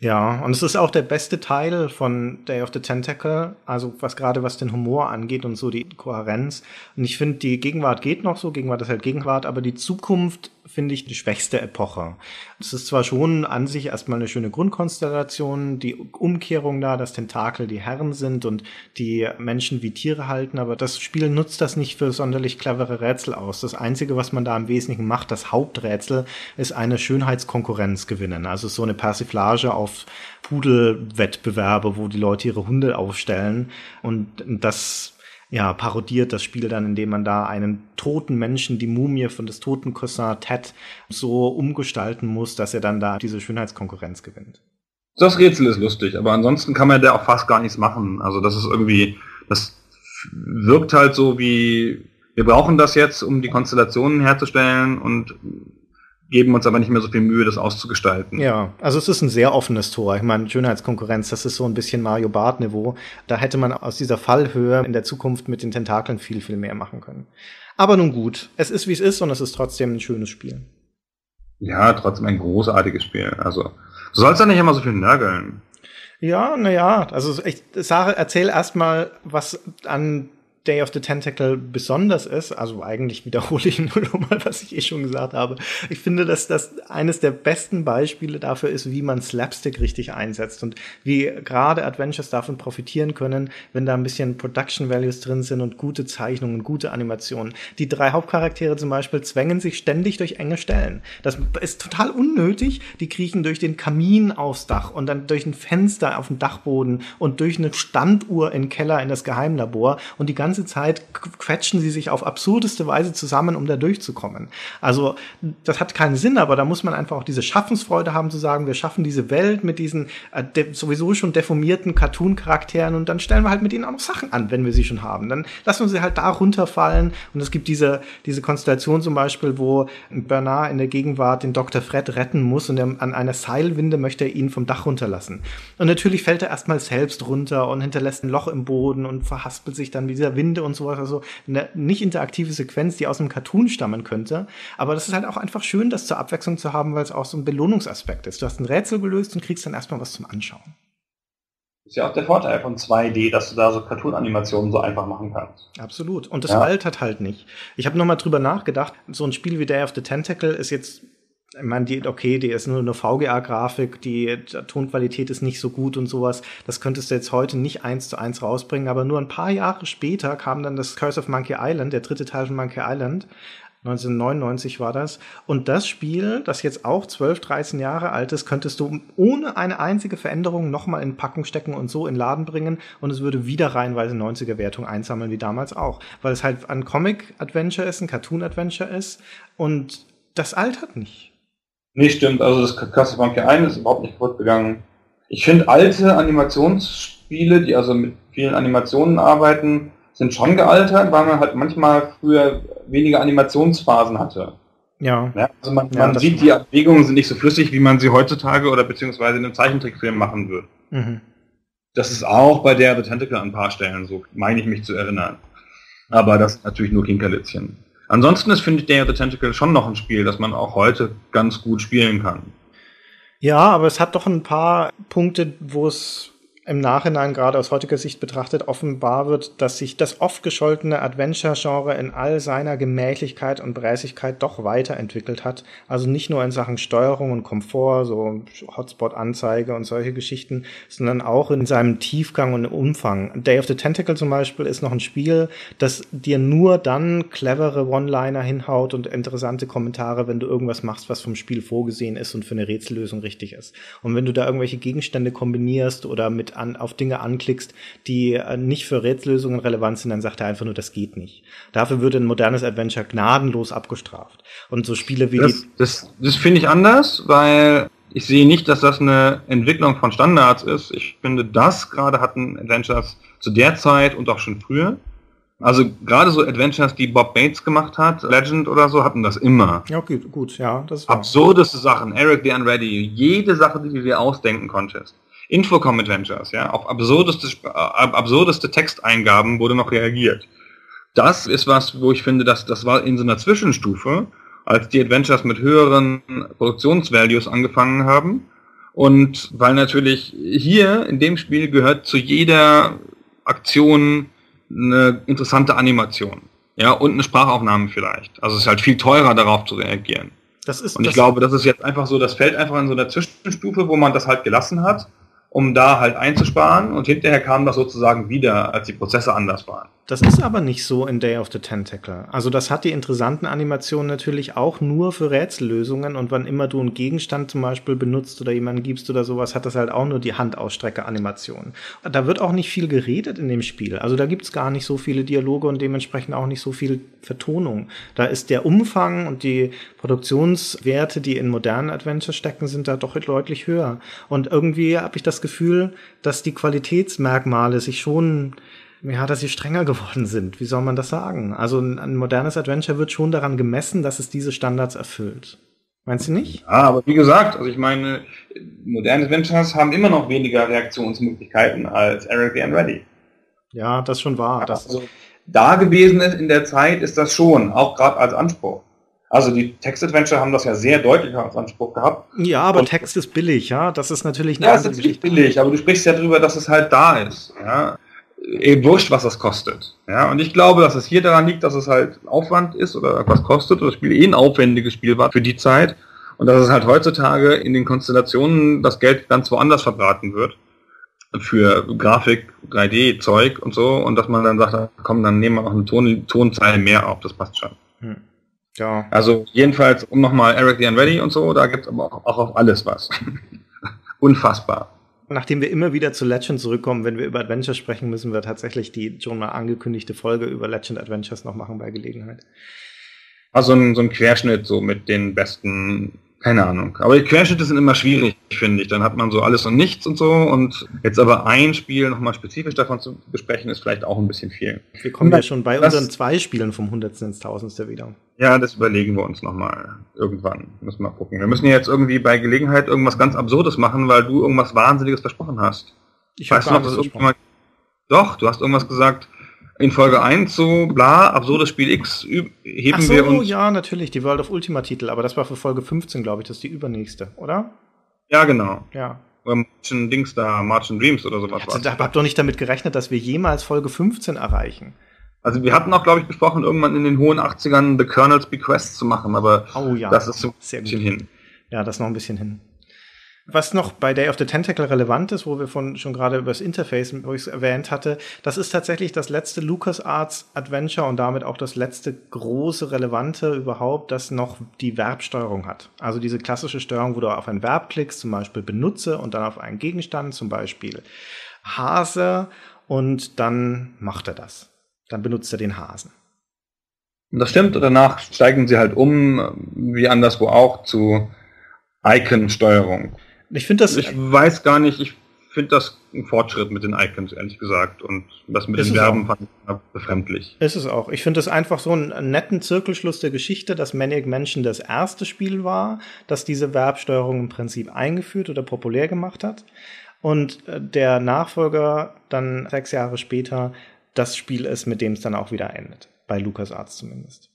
Ja, und es ist auch der beste Teil von Day of the Tentacle, also was gerade was den Humor angeht und so die Kohärenz. Und ich finde, die Gegenwart geht noch so, Gegenwart ist halt Gegenwart, aber die Zukunft finde ich die schwächste Epoche. Es ist zwar schon an sich erstmal eine schöne Grundkonstellation, die Umkehrung da, dass Tentakel die Herren sind und die Menschen wie Tiere halten, aber das Spiel nutzt das nicht für sonderlich clevere Rätsel aus. Das Einzige, was man da im Wesentlichen macht, das Haupträtsel, ist eine Schönheitskonkurrenz gewinnen. Also so eine Persiflage auf Pudelwettbewerbe, wo die Leute ihre Hunde aufstellen und das ja, parodiert das Spiel dann, indem man da einen toten Menschen, die Mumie von des toten Cousin Ted, so umgestalten muss, dass er dann da diese Schönheitskonkurrenz gewinnt. Das Rätsel ist lustig, aber ansonsten kann man da auch fast gar nichts machen. Also das ist irgendwie, das wirkt halt so wie, wir brauchen das jetzt, um die Konstellationen herzustellen und geben uns aber nicht mehr so viel Mühe, das auszugestalten. Ja, also es ist ein sehr offenes Tor. Ich meine, Schönheitskonkurrenz, das ist so ein bisschen Mario Bart-Niveau. Da hätte man aus dieser Fallhöhe in der Zukunft mit den Tentakeln viel, viel mehr machen können. Aber nun gut, es ist wie es ist und es ist trotzdem ein schönes Spiel. Ja, trotzdem ein großartiges Spiel. Also, du sollst ja nicht immer so viel nörgeln. Ja, naja, also ich sage, erzähl erstmal, was an Day of the Tentacle besonders ist, also eigentlich wiederhole ich nur noch mal, was ich eh schon gesagt habe. Ich finde, dass das eines der besten Beispiele dafür ist, wie man Slapstick richtig einsetzt und wie gerade Adventures davon profitieren können, wenn da ein bisschen Production Values drin sind und gute Zeichnungen, gute Animationen. Die drei Hauptcharaktere zum Beispiel zwängen sich ständig durch enge Stellen. Das ist total unnötig. Die kriechen durch den Kamin aufs Dach und dann durch ein Fenster auf dem Dachboden und durch eine Standuhr im Keller in das Geheimlabor und die ganze ganze Zeit quetschen sie sich auf absurdeste Weise zusammen, um da durchzukommen. Also das hat keinen Sinn, aber da muss man einfach auch diese Schaffensfreude haben zu sagen, wir schaffen diese Welt mit diesen äh, sowieso schon deformierten Cartoon-Charakteren und dann stellen wir halt mit ihnen auch noch Sachen an, wenn wir sie schon haben. Dann lassen wir sie halt da runterfallen und es gibt diese, diese Konstellation zum Beispiel, wo Bernard in der Gegenwart den Dr. Fred retten muss und er, an einer Seilwinde möchte er ihn vom Dach runterlassen. Und natürlich fällt er erstmal selbst runter und hinterlässt ein Loch im Boden und verhaspelt sich dann wie dieser Wind Winde und sowas, also eine nicht interaktive Sequenz, die aus einem Cartoon stammen könnte. Aber das ist halt auch einfach schön, das zur Abwechslung zu haben, weil es auch so ein Belohnungsaspekt ist. Du hast ein Rätsel gelöst und kriegst dann erstmal was zum Anschauen. Ist ja auch der Vorteil von 2D, dass du da so Cartoon-Animationen so einfach machen kannst. Absolut. Und das ja. altert halt nicht. Ich habe nochmal drüber nachgedacht, so ein Spiel wie Day of the Tentacle ist jetzt ich meine, die, okay, die ist nur eine VGA-Grafik, die Tonqualität ist nicht so gut und sowas. Das könntest du jetzt heute nicht eins zu eins rausbringen, aber nur ein paar Jahre später kam dann das Curse of Monkey Island, der dritte Teil von Monkey Island. 1999 war das. Und das Spiel, das jetzt auch 12, 13 Jahre alt ist, könntest du ohne eine einzige Veränderung nochmal in Packung stecken und so in Laden bringen und es würde wieder reihenweise 90er Wertung einsammeln wie damals auch. Weil es halt ein Comic-Adventure ist, ein Cartoon-Adventure ist und das altert nicht. Nee, stimmt. Also das Castlevania 1 ist überhaupt nicht kaputt gegangen. Ich finde alte Animationsspiele, die also mit vielen Animationen arbeiten, sind schon gealtert, weil man halt manchmal früher weniger Animationsphasen hatte. Ja. ja also man, ja, man sieht, die Bewegungen sind nicht so flüssig, wie man sie heutzutage oder beziehungsweise in einem Zeichentrickfilm machen würde. Mhm. Das ist auch bei der The Tentacle an ein paar Stellen so, meine ich mich zu erinnern. Aber das ist natürlich nur Kinkerlitzchen. Ansonsten ist, finde ich, Day of the Tentacle schon noch ein Spiel, das man auch heute ganz gut spielen kann. Ja, aber es hat doch ein paar Punkte, wo es im Nachhinein gerade aus heutiger Sicht betrachtet offenbar wird, dass sich das oft gescholtene Adventure-Genre in all seiner Gemächlichkeit und Bräsigkeit doch weiterentwickelt hat. Also nicht nur in Sachen Steuerung und Komfort, so Hotspot-Anzeige und solche Geschichten, sondern auch in seinem Tiefgang und Umfang. Day of the Tentacle zum Beispiel ist noch ein Spiel, das dir nur dann clevere One-Liner hinhaut und interessante Kommentare, wenn du irgendwas machst, was vom Spiel vorgesehen ist und für eine Rätsellösung richtig ist. Und wenn du da irgendwelche Gegenstände kombinierst oder mit an, auf Dinge anklickst, die äh, nicht für Rätsellösungen relevant sind, dann sagt er einfach nur, das geht nicht. Dafür würde ein modernes Adventure gnadenlos abgestraft. Und so Spiele wie das, die. Das, das finde ich anders, weil ich sehe nicht, dass das eine Entwicklung von Standards ist. Ich finde, das gerade hatten Adventures zu der Zeit und auch schon früher. Also gerade so Adventures, die Bob Bates gemacht hat, Legend oder so, hatten das immer. Ja, gut, gut ja. Das war. Absurdeste Sachen, Eric the Unready, jede Sache, die du dir ausdenken konntest. Infocom Adventures, ja, auf absurdeste, äh, absurdeste Texteingaben wurde noch reagiert. Das ist was, wo ich finde, dass das war in so einer Zwischenstufe, als die Adventures mit höheren Produktionsvalues angefangen haben. Und weil natürlich hier in dem Spiel gehört zu jeder Aktion eine interessante Animation. Ja, und eine Sprachaufnahme vielleicht. Also es ist halt viel teurer, darauf zu reagieren. Das ist, und ich glaube, das ist jetzt einfach so, das fällt einfach in so einer Zwischenstufe, wo man das halt gelassen hat um da halt einzusparen und hinterher kam das sozusagen wieder, als die Prozesse anders waren. Das ist aber nicht so in Day of the Tentacle. Also das hat die interessanten Animationen natürlich auch nur für Rätsellösungen und wann immer du einen Gegenstand zum Beispiel benutzt oder jemanden gibst oder sowas, hat das halt auch nur die Handausstrecke-Animation. Da wird auch nicht viel geredet in dem Spiel. Also da gibt's gar nicht so viele Dialoge und dementsprechend auch nicht so viel Vertonung. Da ist der Umfang und die Produktionswerte, die in modernen Adventures stecken, sind da doch deutlich höher. Und irgendwie habe ich das Gefühl, dass die Qualitätsmerkmale sich schon ja, dass sie strenger geworden sind. Wie soll man das sagen? Also ein, ein, modernes Adventure wird schon daran gemessen, dass es diese Standards erfüllt. Meinst du nicht? Ja, aber wie gesagt, also ich meine, moderne Adventures haben immer noch weniger Reaktionsmöglichkeiten als Eric the Unready. Ja, das schon wahr. Das also, da gewesen ist in der Zeit, ist das schon, auch gerade als Anspruch. Also die Text-Adventure haben das ja sehr deutlich als Anspruch gehabt. Ja, aber Und Text ist billig, ja. Das ist natürlich eine ja, andere ist natürlich billig, aber du sprichst ja darüber, dass es halt da ist. Ja eben wurscht, was das kostet. Ja, und ich glaube, dass es hier daran liegt, dass es halt Aufwand ist oder was kostet oder das Spiel eh ein aufwendiges Spiel war für die Zeit und dass es halt heutzutage in den Konstellationen das Geld ganz woanders verbraten wird für Grafik, 3D-Zeug und so und dass man dann sagt, komm, dann nehmen wir noch eine Ton Tonzeile mehr auf, das passt schon. Hm. Ja. Also jedenfalls, um nochmal Eric the Unready und so, da gibt's aber auch, auch auf alles was. (laughs) Unfassbar nachdem wir immer wieder zu Legend zurückkommen, wenn wir über Adventures sprechen, müssen wir tatsächlich die schon mal angekündigte Folge über Legend Adventures noch machen bei Gelegenheit. Also ein, so ein Querschnitt so mit den besten keine Ahnung. Aber die Querschnitte sind immer schwierig, finde ich. Dann hat man so alles und nichts und so. Und jetzt aber ein Spiel nochmal spezifisch davon zu besprechen, ist vielleicht auch ein bisschen viel. Wir kommen ja schon bei unseren zwei Spielen vom Hundertsten ins Tausendste wieder. Ja, das überlegen wir uns nochmal irgendwann. Müssen wir mal gucken. Wir müssen ja jetzt irgendwie bei Gelegenheit irgendwas ganz Absurdes machen, weil du irgendwas Wahnsinniges versprochen hast. Ich weiß noch, dass irgendwann mal... Doch, du hast irgendwas gesagt, in Folge 1 so, bla, absurdes Spiel X heben Ach so, wir uns. ja, natürlich, die World of Ultima Titel, aber das war für Folge 15, glaube ich, das ist die übernächste, oder? Ja, genau. Ja. Oder Martian Dings da, Martian Dreams oder sowas. Also, da habt doch nicht damit gerechnet, dass wir jemals Folge 15 erreichen. Also wir hatten auch, glaube ich, besprochen, irgendwann in den hohen 80ern The Colonel's Bequest zu machen, aber oh, ja. das ist so ein bisschen hin. Ja, das noch ein bisschen hin. Was noch bei Day of the Tentacle relevant ist, wo wir von, schon gerade über das Interface, wo ich es erwähnt hatte, das ist tatsächlich das letzte LucasArts Adventure und damit auch das letzte große relevante überhaupt, das noch die Verbsteuerung hat. Also diese klassische Steuerung, wo du auf ein Verb klickst, zum Beispiel benutze und dann auf einen Gegenstand, zum Beispiel Hase und dann macht er das. Dann benutzt er den Hasen. Das stimmt, danach steigen sie halt um, wie anderswo auch, zu Icon-Steuerung. Ich finde das. Ich weiß gar nicht, ich finde das ein Fortschritt mit den Icons, ehrlich gesagt. Und das mit den Verben fand ich befremdlich. Ist es auch. Ich finde das einfach so einen netten Zirkelschluss der Geschichte, dass Maniac Mansion das erste Spiel war, das diese Verbsteuerung im Prinzip eingeführt oder populär gemacht hat. Und äh, der Nachfolger dann sechs Jahre später das Spiel ist, mit dem es dann auch wieder endet. Bei LucasArts zumindest.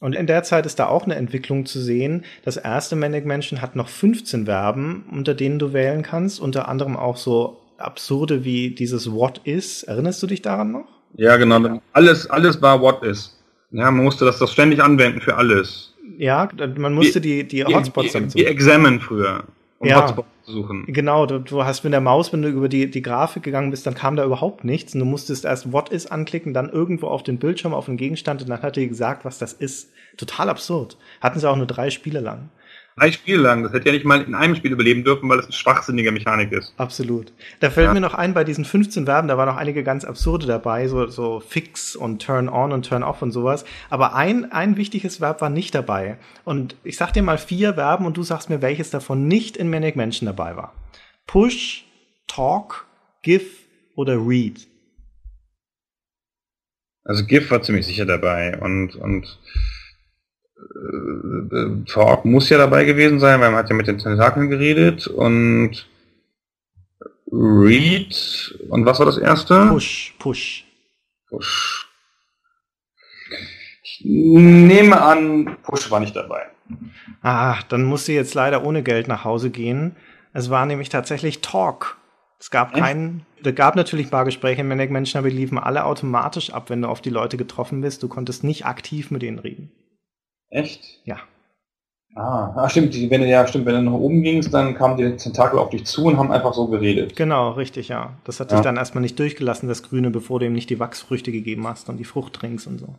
Und in der Zeit ist da auch eine Entwicklung zu sehen. Das erste Manic Mansion hat noch 15 Verben, unter denen du wählen kannst. Unter anderem auch so absurde wie dieses What is. Erinnerst du dich daran noch? Ja, genau. Alles, alles war What is. Ja, man musste das, das ständig anwenden für alles. Ja, man musste die, die Hotspots die, die, die Examen früher, um Ja. Hotspots zu suchen. Genau, du, du hast mit der Maus, wenn du über die, die Grafik gegangen bist, dann kam da überhaupt nichts. Und du musstest erst What is anklicken, dann irgendwo auf den Bildschirm, auf den Gegenstand und dann hat er gesagt, was das ist. Total absurd. Hatten sie auch nur drei Spiele lang. Drei Spiele lang. Das hätte ja nicht mal in einem Spiel überleben dürfen, weil es eine schwachsinnige Mechanik ist. Absolut. Da fällt Ja. mir noch ein, bei diesen 15 Verben, da waren noch einige ganz absurde dabei, so, so Fix und Turn on und Turn off und sowas. Aber ein, ein wichtiges Verb war nicht dabei. Und ich sag dir mal vier Verben und du sagst mir, welches davon nicht in Manic Mansion dabei war. Push, Talk, Give oder Read. Also GIF war ziemlich sicher dabei und, und äh, äh, Talk muss ja dabei gewesen sein, weil man hat ja mit den Tentakeln geredet und Read und was war das erste? Push, Push. Push. Ich nehme an, Push war nicht dabei. Ah, dann musst du jetzt leider ohne Geld nach Hause gehen. Es war nämlich tatsächlich Talk. Es gab keinen, da gab natürlich ein paar Gespräche in Manic Mansion, aber die liefen alle automatisch ab, wenn du auf die Leute getroffen bist. Du konntest nicht aktiv mit denen reden. Echt? Ja. Ah, ah stimmt, wenn du ja stimmt, wenn du nach oben gingst, dann kamen die Tentakel auf dich zu und haben einfach so geredet. Genau, richtig, ja. Das hat Ja. dich dann erstmal nicht durchgelassen, das Grüne, bevor du ihm nicht die Wachsfrüchte gegeben hast und die Frucht trinkst und so.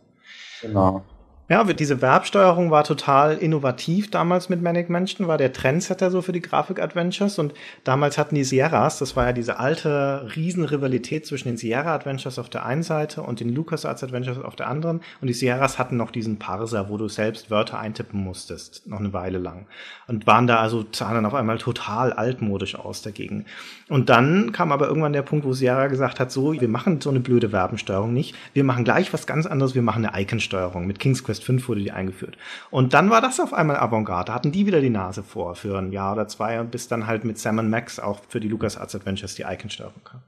Genau. Ja, diese Verbsteuerung war total innovativ damals mit Manic Mansion, war der Trendsetter so für die Grafik-Adventures und damals hatten die Sierras, das war ja diese alte Riesenrivalität zwischen den Sierra-Adventures auf der einen Seite und den LucasArts Adventures auf der anderen und die Sierras hatten noch diesen Parser, wo du selbst Wörter eintippen musstest, noch eine Weile lang und waren da also, sahen dann auf einmal total altmodisch aus dagegen. Und dann kam aber irgendwann der Punkt, wo Sierra gesagt hat, so, wir machen so eine blöde Verbensteuerung nicht, wir machen gleich was ganz anderes, wir machen eine Icon-Steuerung. Mit King's Quest 5 wurde die eingeführt. Und dann war das auf einmal Avantgarde, da hatten die wieder die Nase vor für ein Jahr oder zwei, bis dann halt mit Sam Max auch für die LucasArts Adventures die Icon-Steuerung kam.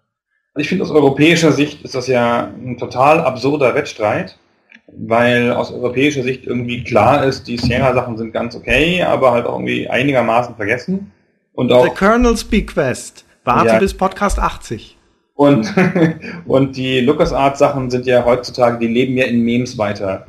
Ich finde, aus europäischer Sicht ist das ja ein total absurder Wettstreit, weil aus europäischer Sicht irgendwie klar ist, die Sierra-Sachen sind ganz okay, aber halt auch irgendwie einigermaßen vergessen. Und The auch Colonel's Bequest. Warte Ja. bis Podcast 80. Und, (laughs) und die LucasArts-Sachen sind ja heutzutage, die leben ja in Memes weiter.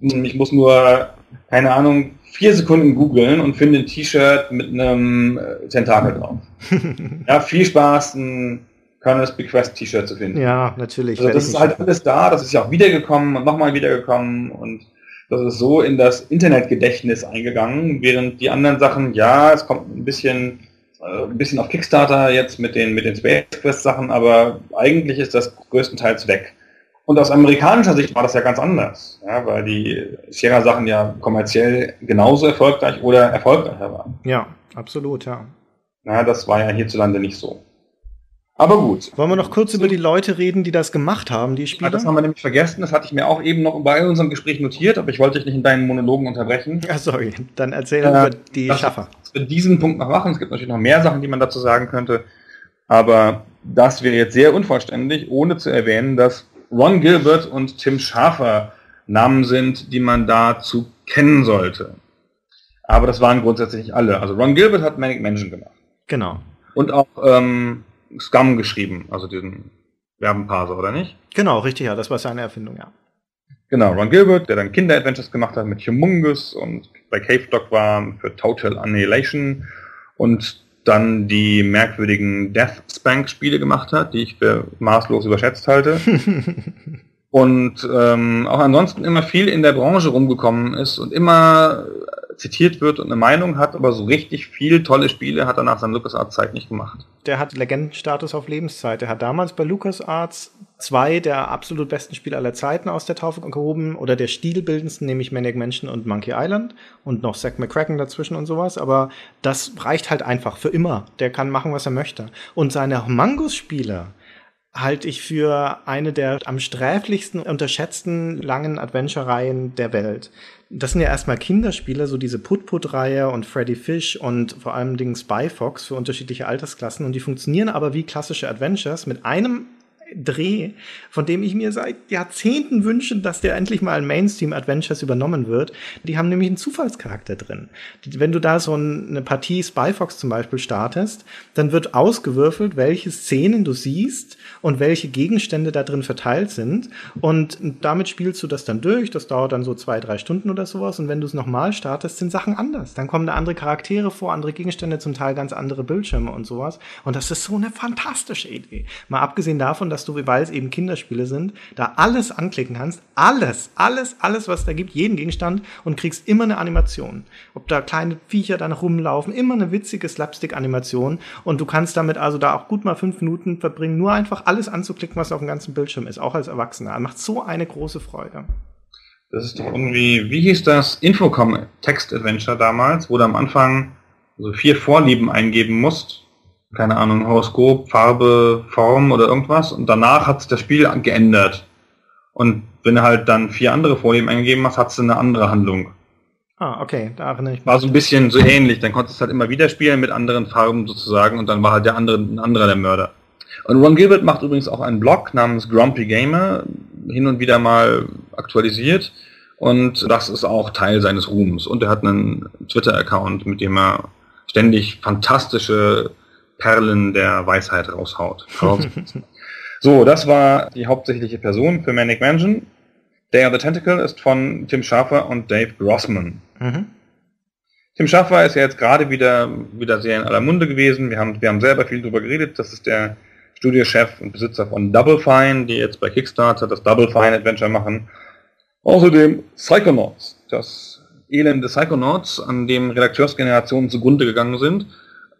Ich muss nur, keine Ahnung, vier Sekunden googeln und finde ein T-Shirt mit einem äh, Tentakel drauf. (laughs) ja, viel Spaß, ein Colonel's Bequest T-Shirt zu finden. Ja, natürlich. Also das ist halt alles da, das ist ja auch wiedergekommen und nochmal wiedergekommen und das ist so in das Internetgedächtnis eingegangen, während die anderen Sachen, ja, es kommt ein bisschen, äh, ein bisschen auf Kickstarter jetzt mit den, mit den Space Quest Sachen, aber eigentlich ist das größtenteils weg. Und aus amerikanischer Sicht war das ja ganz anders, ja, weil die Sierra Sachen ja kommerziell genauso erfolgreich oder erfolgreicher waren. Ja, absolut, ja. Na, das war ja hierzulande nicht so. Aber gut. Wollen wir noch kurz über die Leute reden, die das gemacht haben, die Ja, Spiele? das haben wir nämlich vergessen. Das hatte ich mir auch eben noch bei unserem Gespräch notiert, aber ich wollte dich nicht in deinen Monologen unterbrechen. Ja, sorry. Dann erzähl Äh, über die das- Schaffer. dass wir diesen Punkt noch machen. Es gibt natürlich noch mehr Sachen, die man dazu sagen könnte. Aber das wäre jetzt sehr unvollständig, ohne zu erwähnen, dass Ron Gilbert und Tim Schafer Namen sind, die man dazu kennen sollte. Aber das waren grundsätzlich nicht alle. Also Ron Gilbert hat Manic Mansion gemacht. Genau. Und auch ähm, Scum geschrieben, also diesen Verbenparser, oder nicht? Genau, richtig, ja. Das war seine Erfindung, ja. Genau, Ron Gilbert, der dann Kinder-Adventures gemacht hat mit Humungus und bei Cave Dog war für Total Annihilation und dann die merkwürdigen Death Spank-Spiele gemacht hat, die ich für maßlos überschätzt halte. (laughs) und ähm, auch ansonsten immer viel in der Branche rumgekommen ist und immer zitiert wird und eine Meinung hat, aber so richtig viel tolle Spiele hat er nach seiner LucasArts-Zeit nicht gemacht. Der hat Legendenstatus auf Lebenszeit. Der hat damals bei LucasArts zwei der absolut besten Spiele aller Zeiten aus der Taufe gehoben oder der stilbildendsten, nämlich Maniac Mansion und Monkey Island und noch Zack McCracken dazwischen und sowas. Aber das reicht halt einfach für immer. Der kann machen, was er möchte. Und seine Mangus-Spiele halte ich für eine der am sträflichsten unterschätzten langen Adventure-Reihen der Welt. Das sind ja erstmal Kinderspiele, so diese Put-Put-Reihe und Freddy Fish und vor allem Dingen Spy Fox für unterschiedliche Altersklassen und die funktionieren aber wie klassische Adventures mit einem Dreh, von dem ich mir seit Jahrzehnten wünsche, dass der endlich mal in Mainstream Adventures übernommen wird. Die haben nämlich einen Zufallscharakter drin. Wenn du da so eine Partie Spy Fox zum Beispiel startest, dann wird ausgewürfelt, welche Szenen du siehst und welche Gegenstände da drin verteilt sind. Und damit spielst du das dann durch. Das dauert dann so zwei, drei Stunden oder sowas. Und wenn du es nochmal startest, sind Sachen anders. Dann kommen da andere Charaktere vor, andere Gegenstände, zum Teil ganz andere Bildschirme und sowas. Und das ist so eine fantastische Idee. Mal abgesehen davon, dass du, weil es eben Kinderspiele sind, da alles anklicken kannst. Alles, alles, alles, was da gibt, jeden Gegenstand und kriegst immer eine Animation. Ob da kleine Viecher dann rumlaufen, immer eine witzige Slapstick-Animation. Und du kannst damit also da auch gut mal fünf Minuten verbringen, nur einfach alles anzuklicken, was auf dem ganzen Bildschirm ist, auch als Erwachsener. Macht so eine große Freude. Das ist doch irgendwie, wie hieß das? Infocom Text Adventure damals, wo du am Anfang so vier Vorlieben eingeben musst keine Ahnung, Horoskop, Farbe, Form oder irgendwas. Und danach hat sich das Spiel geändert. Und wenn du halt dann vier andere Vorlieben eingegeben hast, hat es eine andere Handlung. Ah, okay, da erinnere ich mich. War so ein bisschen so ähnlich. Dann konntest du halt immer wieder spielen mit anderen Farben sozusagen und dann war halt der andere, ein anderer der Mörder. Und Ron Gilbert macht übrigens auch einen Blog namens Grumpy Gamer, hin und wieder mal aktualisiert. Und das ist auch Teil seines Ruhms. Und er hat einen Twitter-Account, mit dem er ständig fantastische Perlen der Weisheit raushaut. (laughs) so, das war die hauptsächliche Person für Manic Mansion. Day of the Tentacle ist von Tim Schafer und Dave Grossman. Mhm. Tim Schafer ist ja jetzt gerade wieder, wieder sehr in aller Munde gewesen. Wir haben, wir haben selber viel drüber geredet. Das ist der Studiochef und Besitzer von Double Fine, die jetzt bei Kickstarter das Double Fine Adventure machen. Außerdem Psychonauts, das elende Psychonauts, an dem Redakteursgenerationen zugrunde gegangen sind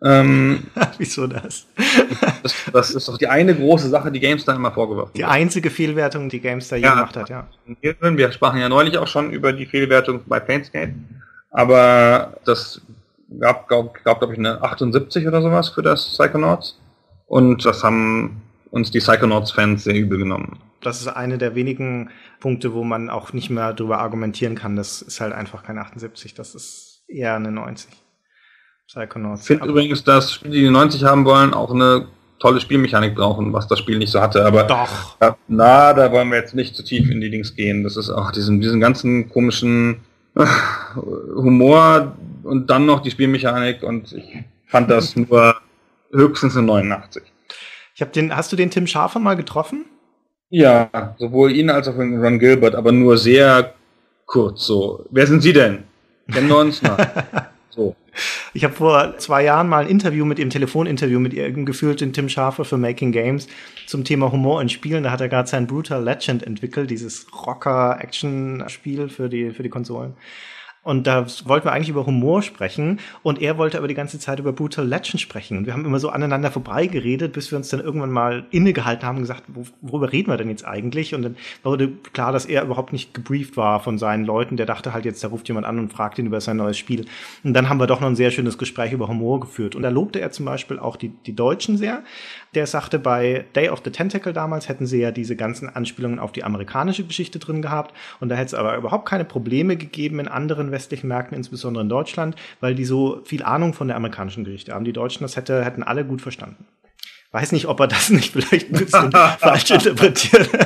ähm, (laughs) Wieso das? das? das? ist doch die eine große Sache, die GameStar immer vorgeworfen Die einzige Fehlwertung, die GameStar je ja, gemacht hat, ja. Wir sprachen ja neulich auch schon über die Fehlwertung bei Paintscape, aber das gab, gab, gab glaube ich, eine 78 oder sowas für das Psychonauts und das haben uns die Psychonauts-Fans sehr übel genommen. Das ist eine der wenigen Punkte, wo man auch nicht mehr darüber argumentieren kann. Das ist halt einfach kein 78, das ist eher eine 90. Psychonauts. Ich finde übrigens, dass Spiele, die die 90 haben wollen, auch eine tolle Spielmechanik brauchen, was das Spiel nicht so hatte. Aber Doch. Ja, na, da wollen wir jetzt nicht zu tief in die Dings gehen. Das ist auch diesen, diesen ganzen komischen äh, Humor und dann noch die Spielmechanik und ich fand das nur höchstens eine 89. Ich habe den, hast du den Tim Schafer mal getroffen? Ja, sowohl ihn als auch Ron Gilbert, aber nur sehr kurz so. Wer sind Sie denn? Kennen wir uns? Na. (laughs) So. Ich habe vor zwei Jahren mal ein Interview mit ihm, Telefoninterview mit ihm geführt, den Tim Schafer für Making Games zum Thema Humor in Spielen. Da hat er gerade sein Brutal Legend entwickelt, dieses Rocker-Action-Spiel für die, für die Konsolen. Und da wollten wir eigentlich über Humor sprechen und er wollte aber die ganze Zeit über Brutal Legend sprechen. Und wir haben immer so aneinander vorbeigeredet, bis wir uns dann irgendwann mal innegehalten haben und gesagt, worüber reden wir denn jetzt eigentlich? Und dann wurde klar, dass er überhaupt nicht gebrieft war von seinen Leuten. Der dachte halt jetzt, da ruft jemand an und fragt ihn über sein neues Spiel. Und dann haben wir doch noch ein sehr schönes Gespräch über Humor geführt. Und da lobte er zum Beispiel auch die, die Deutschen sehr. Der sagte, bei Day of the Tentacle damals hätten sie ja diese ganzen Anspielungen auf die amerikanische Geschichte drin gehabt. Und da hätte es aber überhaupt keine Probleme gegeben in anderen westlichen Märkten, insbesondere in Deutschland, weil die so viel Ahnung von der amerikanischen Geschichte haben. Die Deutschen, das hätte, hätten alle gut verstanden. Weiß nicht, ob er das nicht vielleicht ein bisschen (laughs) falsch interpretiert. (laughs)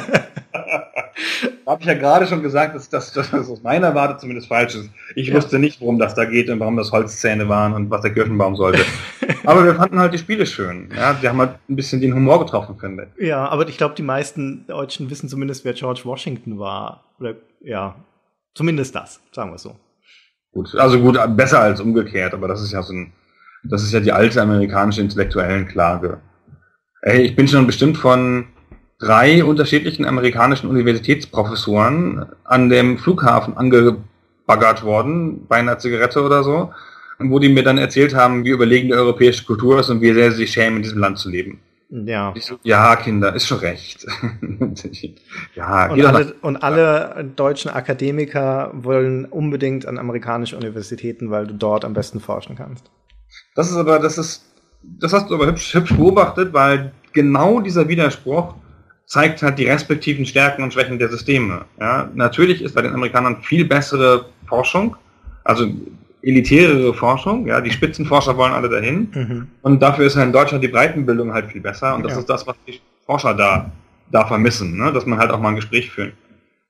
Habe ich ja gerade schon gesagt, dass das, aus meiner Warte zumindest falsch ist. Ich ja. wusste nicht, worum das da geht und warum das Holzzähne waren und was der Kirchenbaum sollte. (laughs) aber wir fanden halt die Spiele schön. Ja, die haben halt ein bisschen den Humor getroffen, finde ich. Ja, aber ich glaube, die meisten Deutschen wissen zumindest, wer George Washington war. Oder ja, zumindest das, sagen wir so. Gut, also gut, besser als umgekehrt, aber das ist ja so ein, das ist ja die alte amerikanische intellektuellen Klage. Ey, ich bin schon bestimmt von drei unterschiedlichen amerikanischen Universitätsprofessoren an dem Flughafen angebaggert worden, bei einer Zigarette oder so, wo die mir dann erzählt haben, wie überlegen die europäische Kultur ist und wie sehr sie sich schämen, in diesem Land zu leben. Ja. Ja, Kinder, ist schon recht. (laughs) ja, und alle, und alle deutschen Akademiker wollen unbedingt an amerikanische Universitäten, weil du dort am besten forschen kannst. Das ist aber, das ist, das hast du aber hübsch, hübsch beobachtet, weil genau dieser Widerspruch zeigt halt die respektiven Stärken und Schwächen der Systeme. Ja, natürlich ist bei den Amerikanern viel bessere Forschung, also elitärere Forschung, ja, die Spitzenforscher wollen alle dahin. Mhm. Und dafür ist in Deutschland die Breitenbildung halt viel besser und das ja. ist das, was die Forscher da da vermissen, ne? dass man halt auch mal ein Gespräch führt.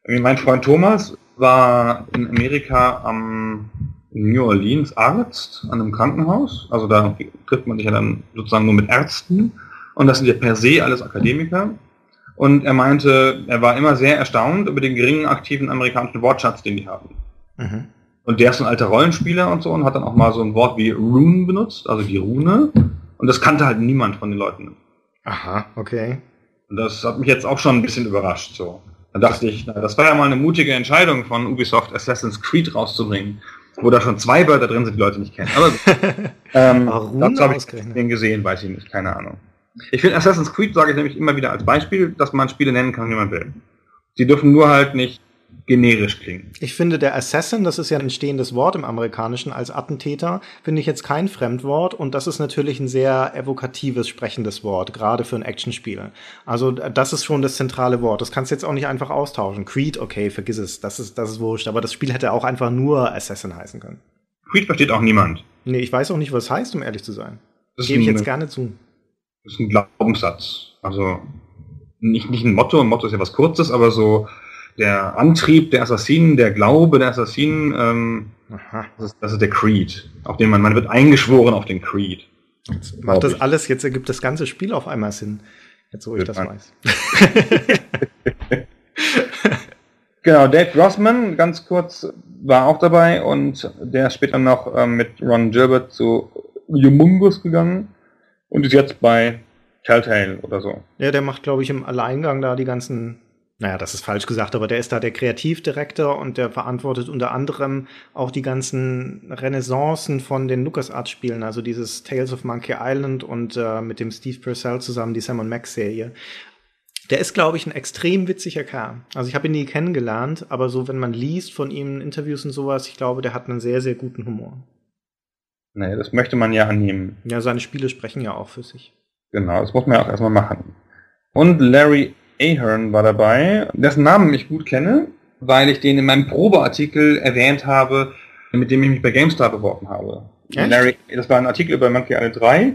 Mein Freund Thomas war in Amerika am New Orleans Arzt an einem Krankenhaus. Also da trifft man sich ja dann sozusagen nur mit Ärzten. Und das sind ja per se alles Akademiker. Und er meinte, er war immer sehr erstaunt über den geringen aktiven amerikanischen Wortschatz, den die haben. Mhm. Und der ist ein alter Rollenspieler und so und hat dann auch mal so ein Wort wie Rune benutzt, also die Rune. Und das kannte halt niemand von den Leuten. Aha, okay. Und das hat mich jetzt auch schon ein bisschen überrascht. So. Da dachte ich, na, das war ja mal eine mutige Entscheidung von Ubisoft, Assassin's Creed rauszubringen, wo da schon zwei Wörter drin sind, die Leute nicht kennen. Aber (laughs) ähm, dazu habe ich den gesehen, weiß ich nicht, keine Ahnung. Ich finde Assassin's Creed, sage ich nämlich immer wieder als Beispiel, dass man Spiele nennen kann, wie man will. Sie dürfen nur halt nicht generisch klingen. Ich finde, der Assassin, das ist ja ein stehendes Wort im Amerikanischen als Attentäter, finde ich jetzt kein Fremdwort und das ist natürlich ein sehr evokatives, sprechendes Wort, gerade für ein Actionspiel. Also das ist schon das zentrale Wort. Das kannst du jetzt auch nicht einfach austauschen. Creed, okay, vergiss es, das ist, das ist wurscht, aber das Spiel hätte auch einfach nur Assassin heißen können. Creed versteht auch niemand. Nee, ich weiß auch nicht, was es heißt, um ehrlich zu sein. Das Gebe ich jetzt gerne zu. Das ist ein Glaubenssatz. Also nicht, nicht ein Motto, ein Motto ist ja was Kurzes, aber so der Antrieb der Assassinen, der Glaube der Assassinen, ähm, das, ist, das ist der Creed. Auf den man, man wird eingeschworen auf den Creed. Macht das alles, jetzt ergibt das ganze Spiel auf einmal Sinn. Jetzt, wo ich das weiß. (laughs) Genau, Dave Grossman, ganz kurz, war auch dabei und der ist später noch ähm, mit Ron Gilbert zu Humungus gegangen und ist jetzt bei Telltale oder so. Ja, der macht, glaube ich, im Alleingang da die ganzen, naja, das ist falsch gesagt, aber der ist da der Kreativdirektor und der verantwortet unter anderem auch die ganzen Renaissancen von den LucasArts-Spielen, also dieses Tales of Monkey Island und äh, mit dem Steve Purcell zusammen die Sam Max-Serie. Der ist, glaube ich, ein extrem witziger Kerl. Also ich habe ihn nie kennengelernt, aber so, wenn man liest von ihm in Interviews und sowas, ich glaube, der hat einen sehr, sehr guten Humor. Nee, das möchte man ja annehmen. Ja, seine Spiele sprechen ja auch für sich. Genau, das muss man ja auch erstmal machen. Und Larry Ahern war dabei, dessen Namen ich gut kenne, weil ich den in meinem Probeartikel erwähnt habe, mit dem ich mich bei GameStar beworben habe. Larry, das war ein Artikel über Monkey Island 3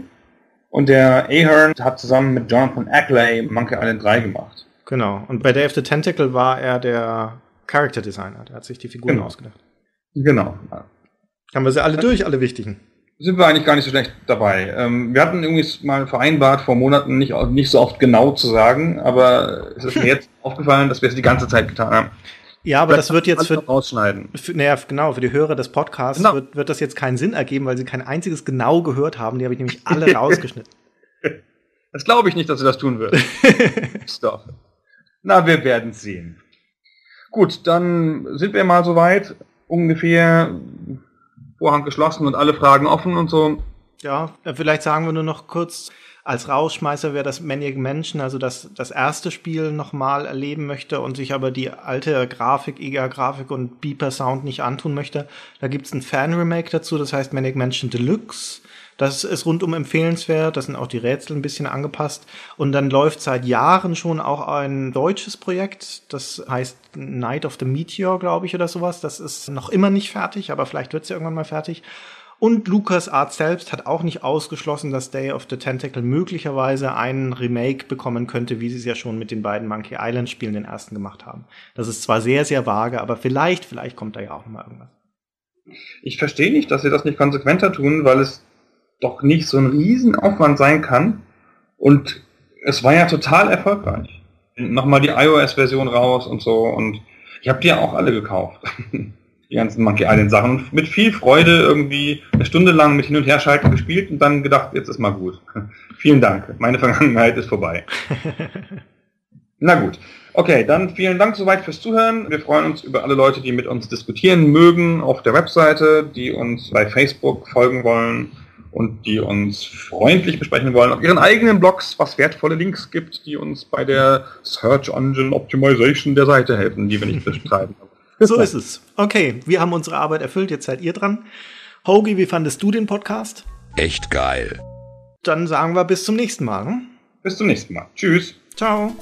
und der Ahern hat zusammen mit Jonathan Ackley Monkey Island 3 gemacht. Genau. Und bei of the Tentacle war er der Character Designer. Der hat sich die Figuren Genau. ausgedacht. Genau. Haben wir sie alle durch, alle wichtigen. Sind wir eigentlich gar nicht so schlecht dabei. Ähm, wir hatten irgendwie mal vereinbart, vor Monaten nicht, nicht so oft genau zu sagen, aber es ist mir (laughs) jetzt aufgefallen, dass wir es die ganze Zeit getan haben. Ja, aber das wird jetzt für, rausschneiden. für naja, genau, für die Hörer des Podcasts Genau. wird, wird das jetzt keinen Sinn ergeben, weil sie kein einziges genau gehört haben. Die habe ich nämlich alle (laughs) rausgeschnitten. Das glaube ich nicht, dass sie das tun wird. Doch. (laughs) Na, wir werden sehen. Gut, dann sind wir mal soweit. Ungefähr Vorhang geschlossen und alle Fragen offen und so. Ja, äh, vielleicht sagen wir nur noch kurz, als Rausschmeißer, wer das Maniac Mansion, also das, das erste Spiel nochmal erleben möchte und sich aber die alte Grafik, EGA-Grafik und Beeper-Sound nicht antun möchte, da gibt's ein Fan-Remake dazu, das heißt Maniac Mansion Deluxe. Das ist rundum empfehlenswert, das sind auch die Rätsel ein bisschen angepasst. Und dann läuft seit Jahren schon auch ein deutsches Projekt, das heißt Night of the Meteor, glaube ich, oder sowas. Das ist noch immer nicht fertig, aber vielleicht wird's ja irgendwann mal fertig. Und LucasArts selbst hat auch nicht ausgeschlossen, dass Day of the Tentacle möglicherweise einen Remake bekommen könnte, wie sie es ja schon mit den beiden Monkey Island Spielen den ersten gemacht haben. Das ist zwar sehr, sehr vage, aber vielleicht, vielleicht kommt da ja auch noch mal irgendwas. Ich verstehe nicht, dass sie das nicht konsequenter tun, weil es doch nicht so ein Riesenaufwand sein kann. Und es war ja total erfolgreich. Nochmal die iOS-Version raus und so. Und ich habe die ja auch alle gekauft. (laughs) die ganzen Monkey Island Sachen. Und mit viel Freude irgendwie eine Stunde lang mit Hin- und Herschalten gespielt und dann gedacht, jetzt ist mal gut. (laughs) Vielen Dank. Meine Vergangenheit ist vorbei. (laughs) Na gut. Okay, dann vielen Dank soweit fürs Zuhören. Wir freuen uns über alle Leute, die mit uns diskutieren mögen auf der Webseite, die uns bei Facebook folgen wollen und die uns freundlich besprechen wollen auf ihren eigenen Blogs, was wertvolle Links gibt, die uns bei der Search Engine Optimization der Seite helfen, die wir nicht betreiben. (laughs) So ist es. Okay, wir haben unsere Arbeit erfüllt, jetzt seid ihr dran. Hoagie, wie fandest du den Podcast? Echt geil. Dann sagen wir bis zum nächsten Mal. Hm? Bis zum nächsten Mal. Tschüss. Ciao.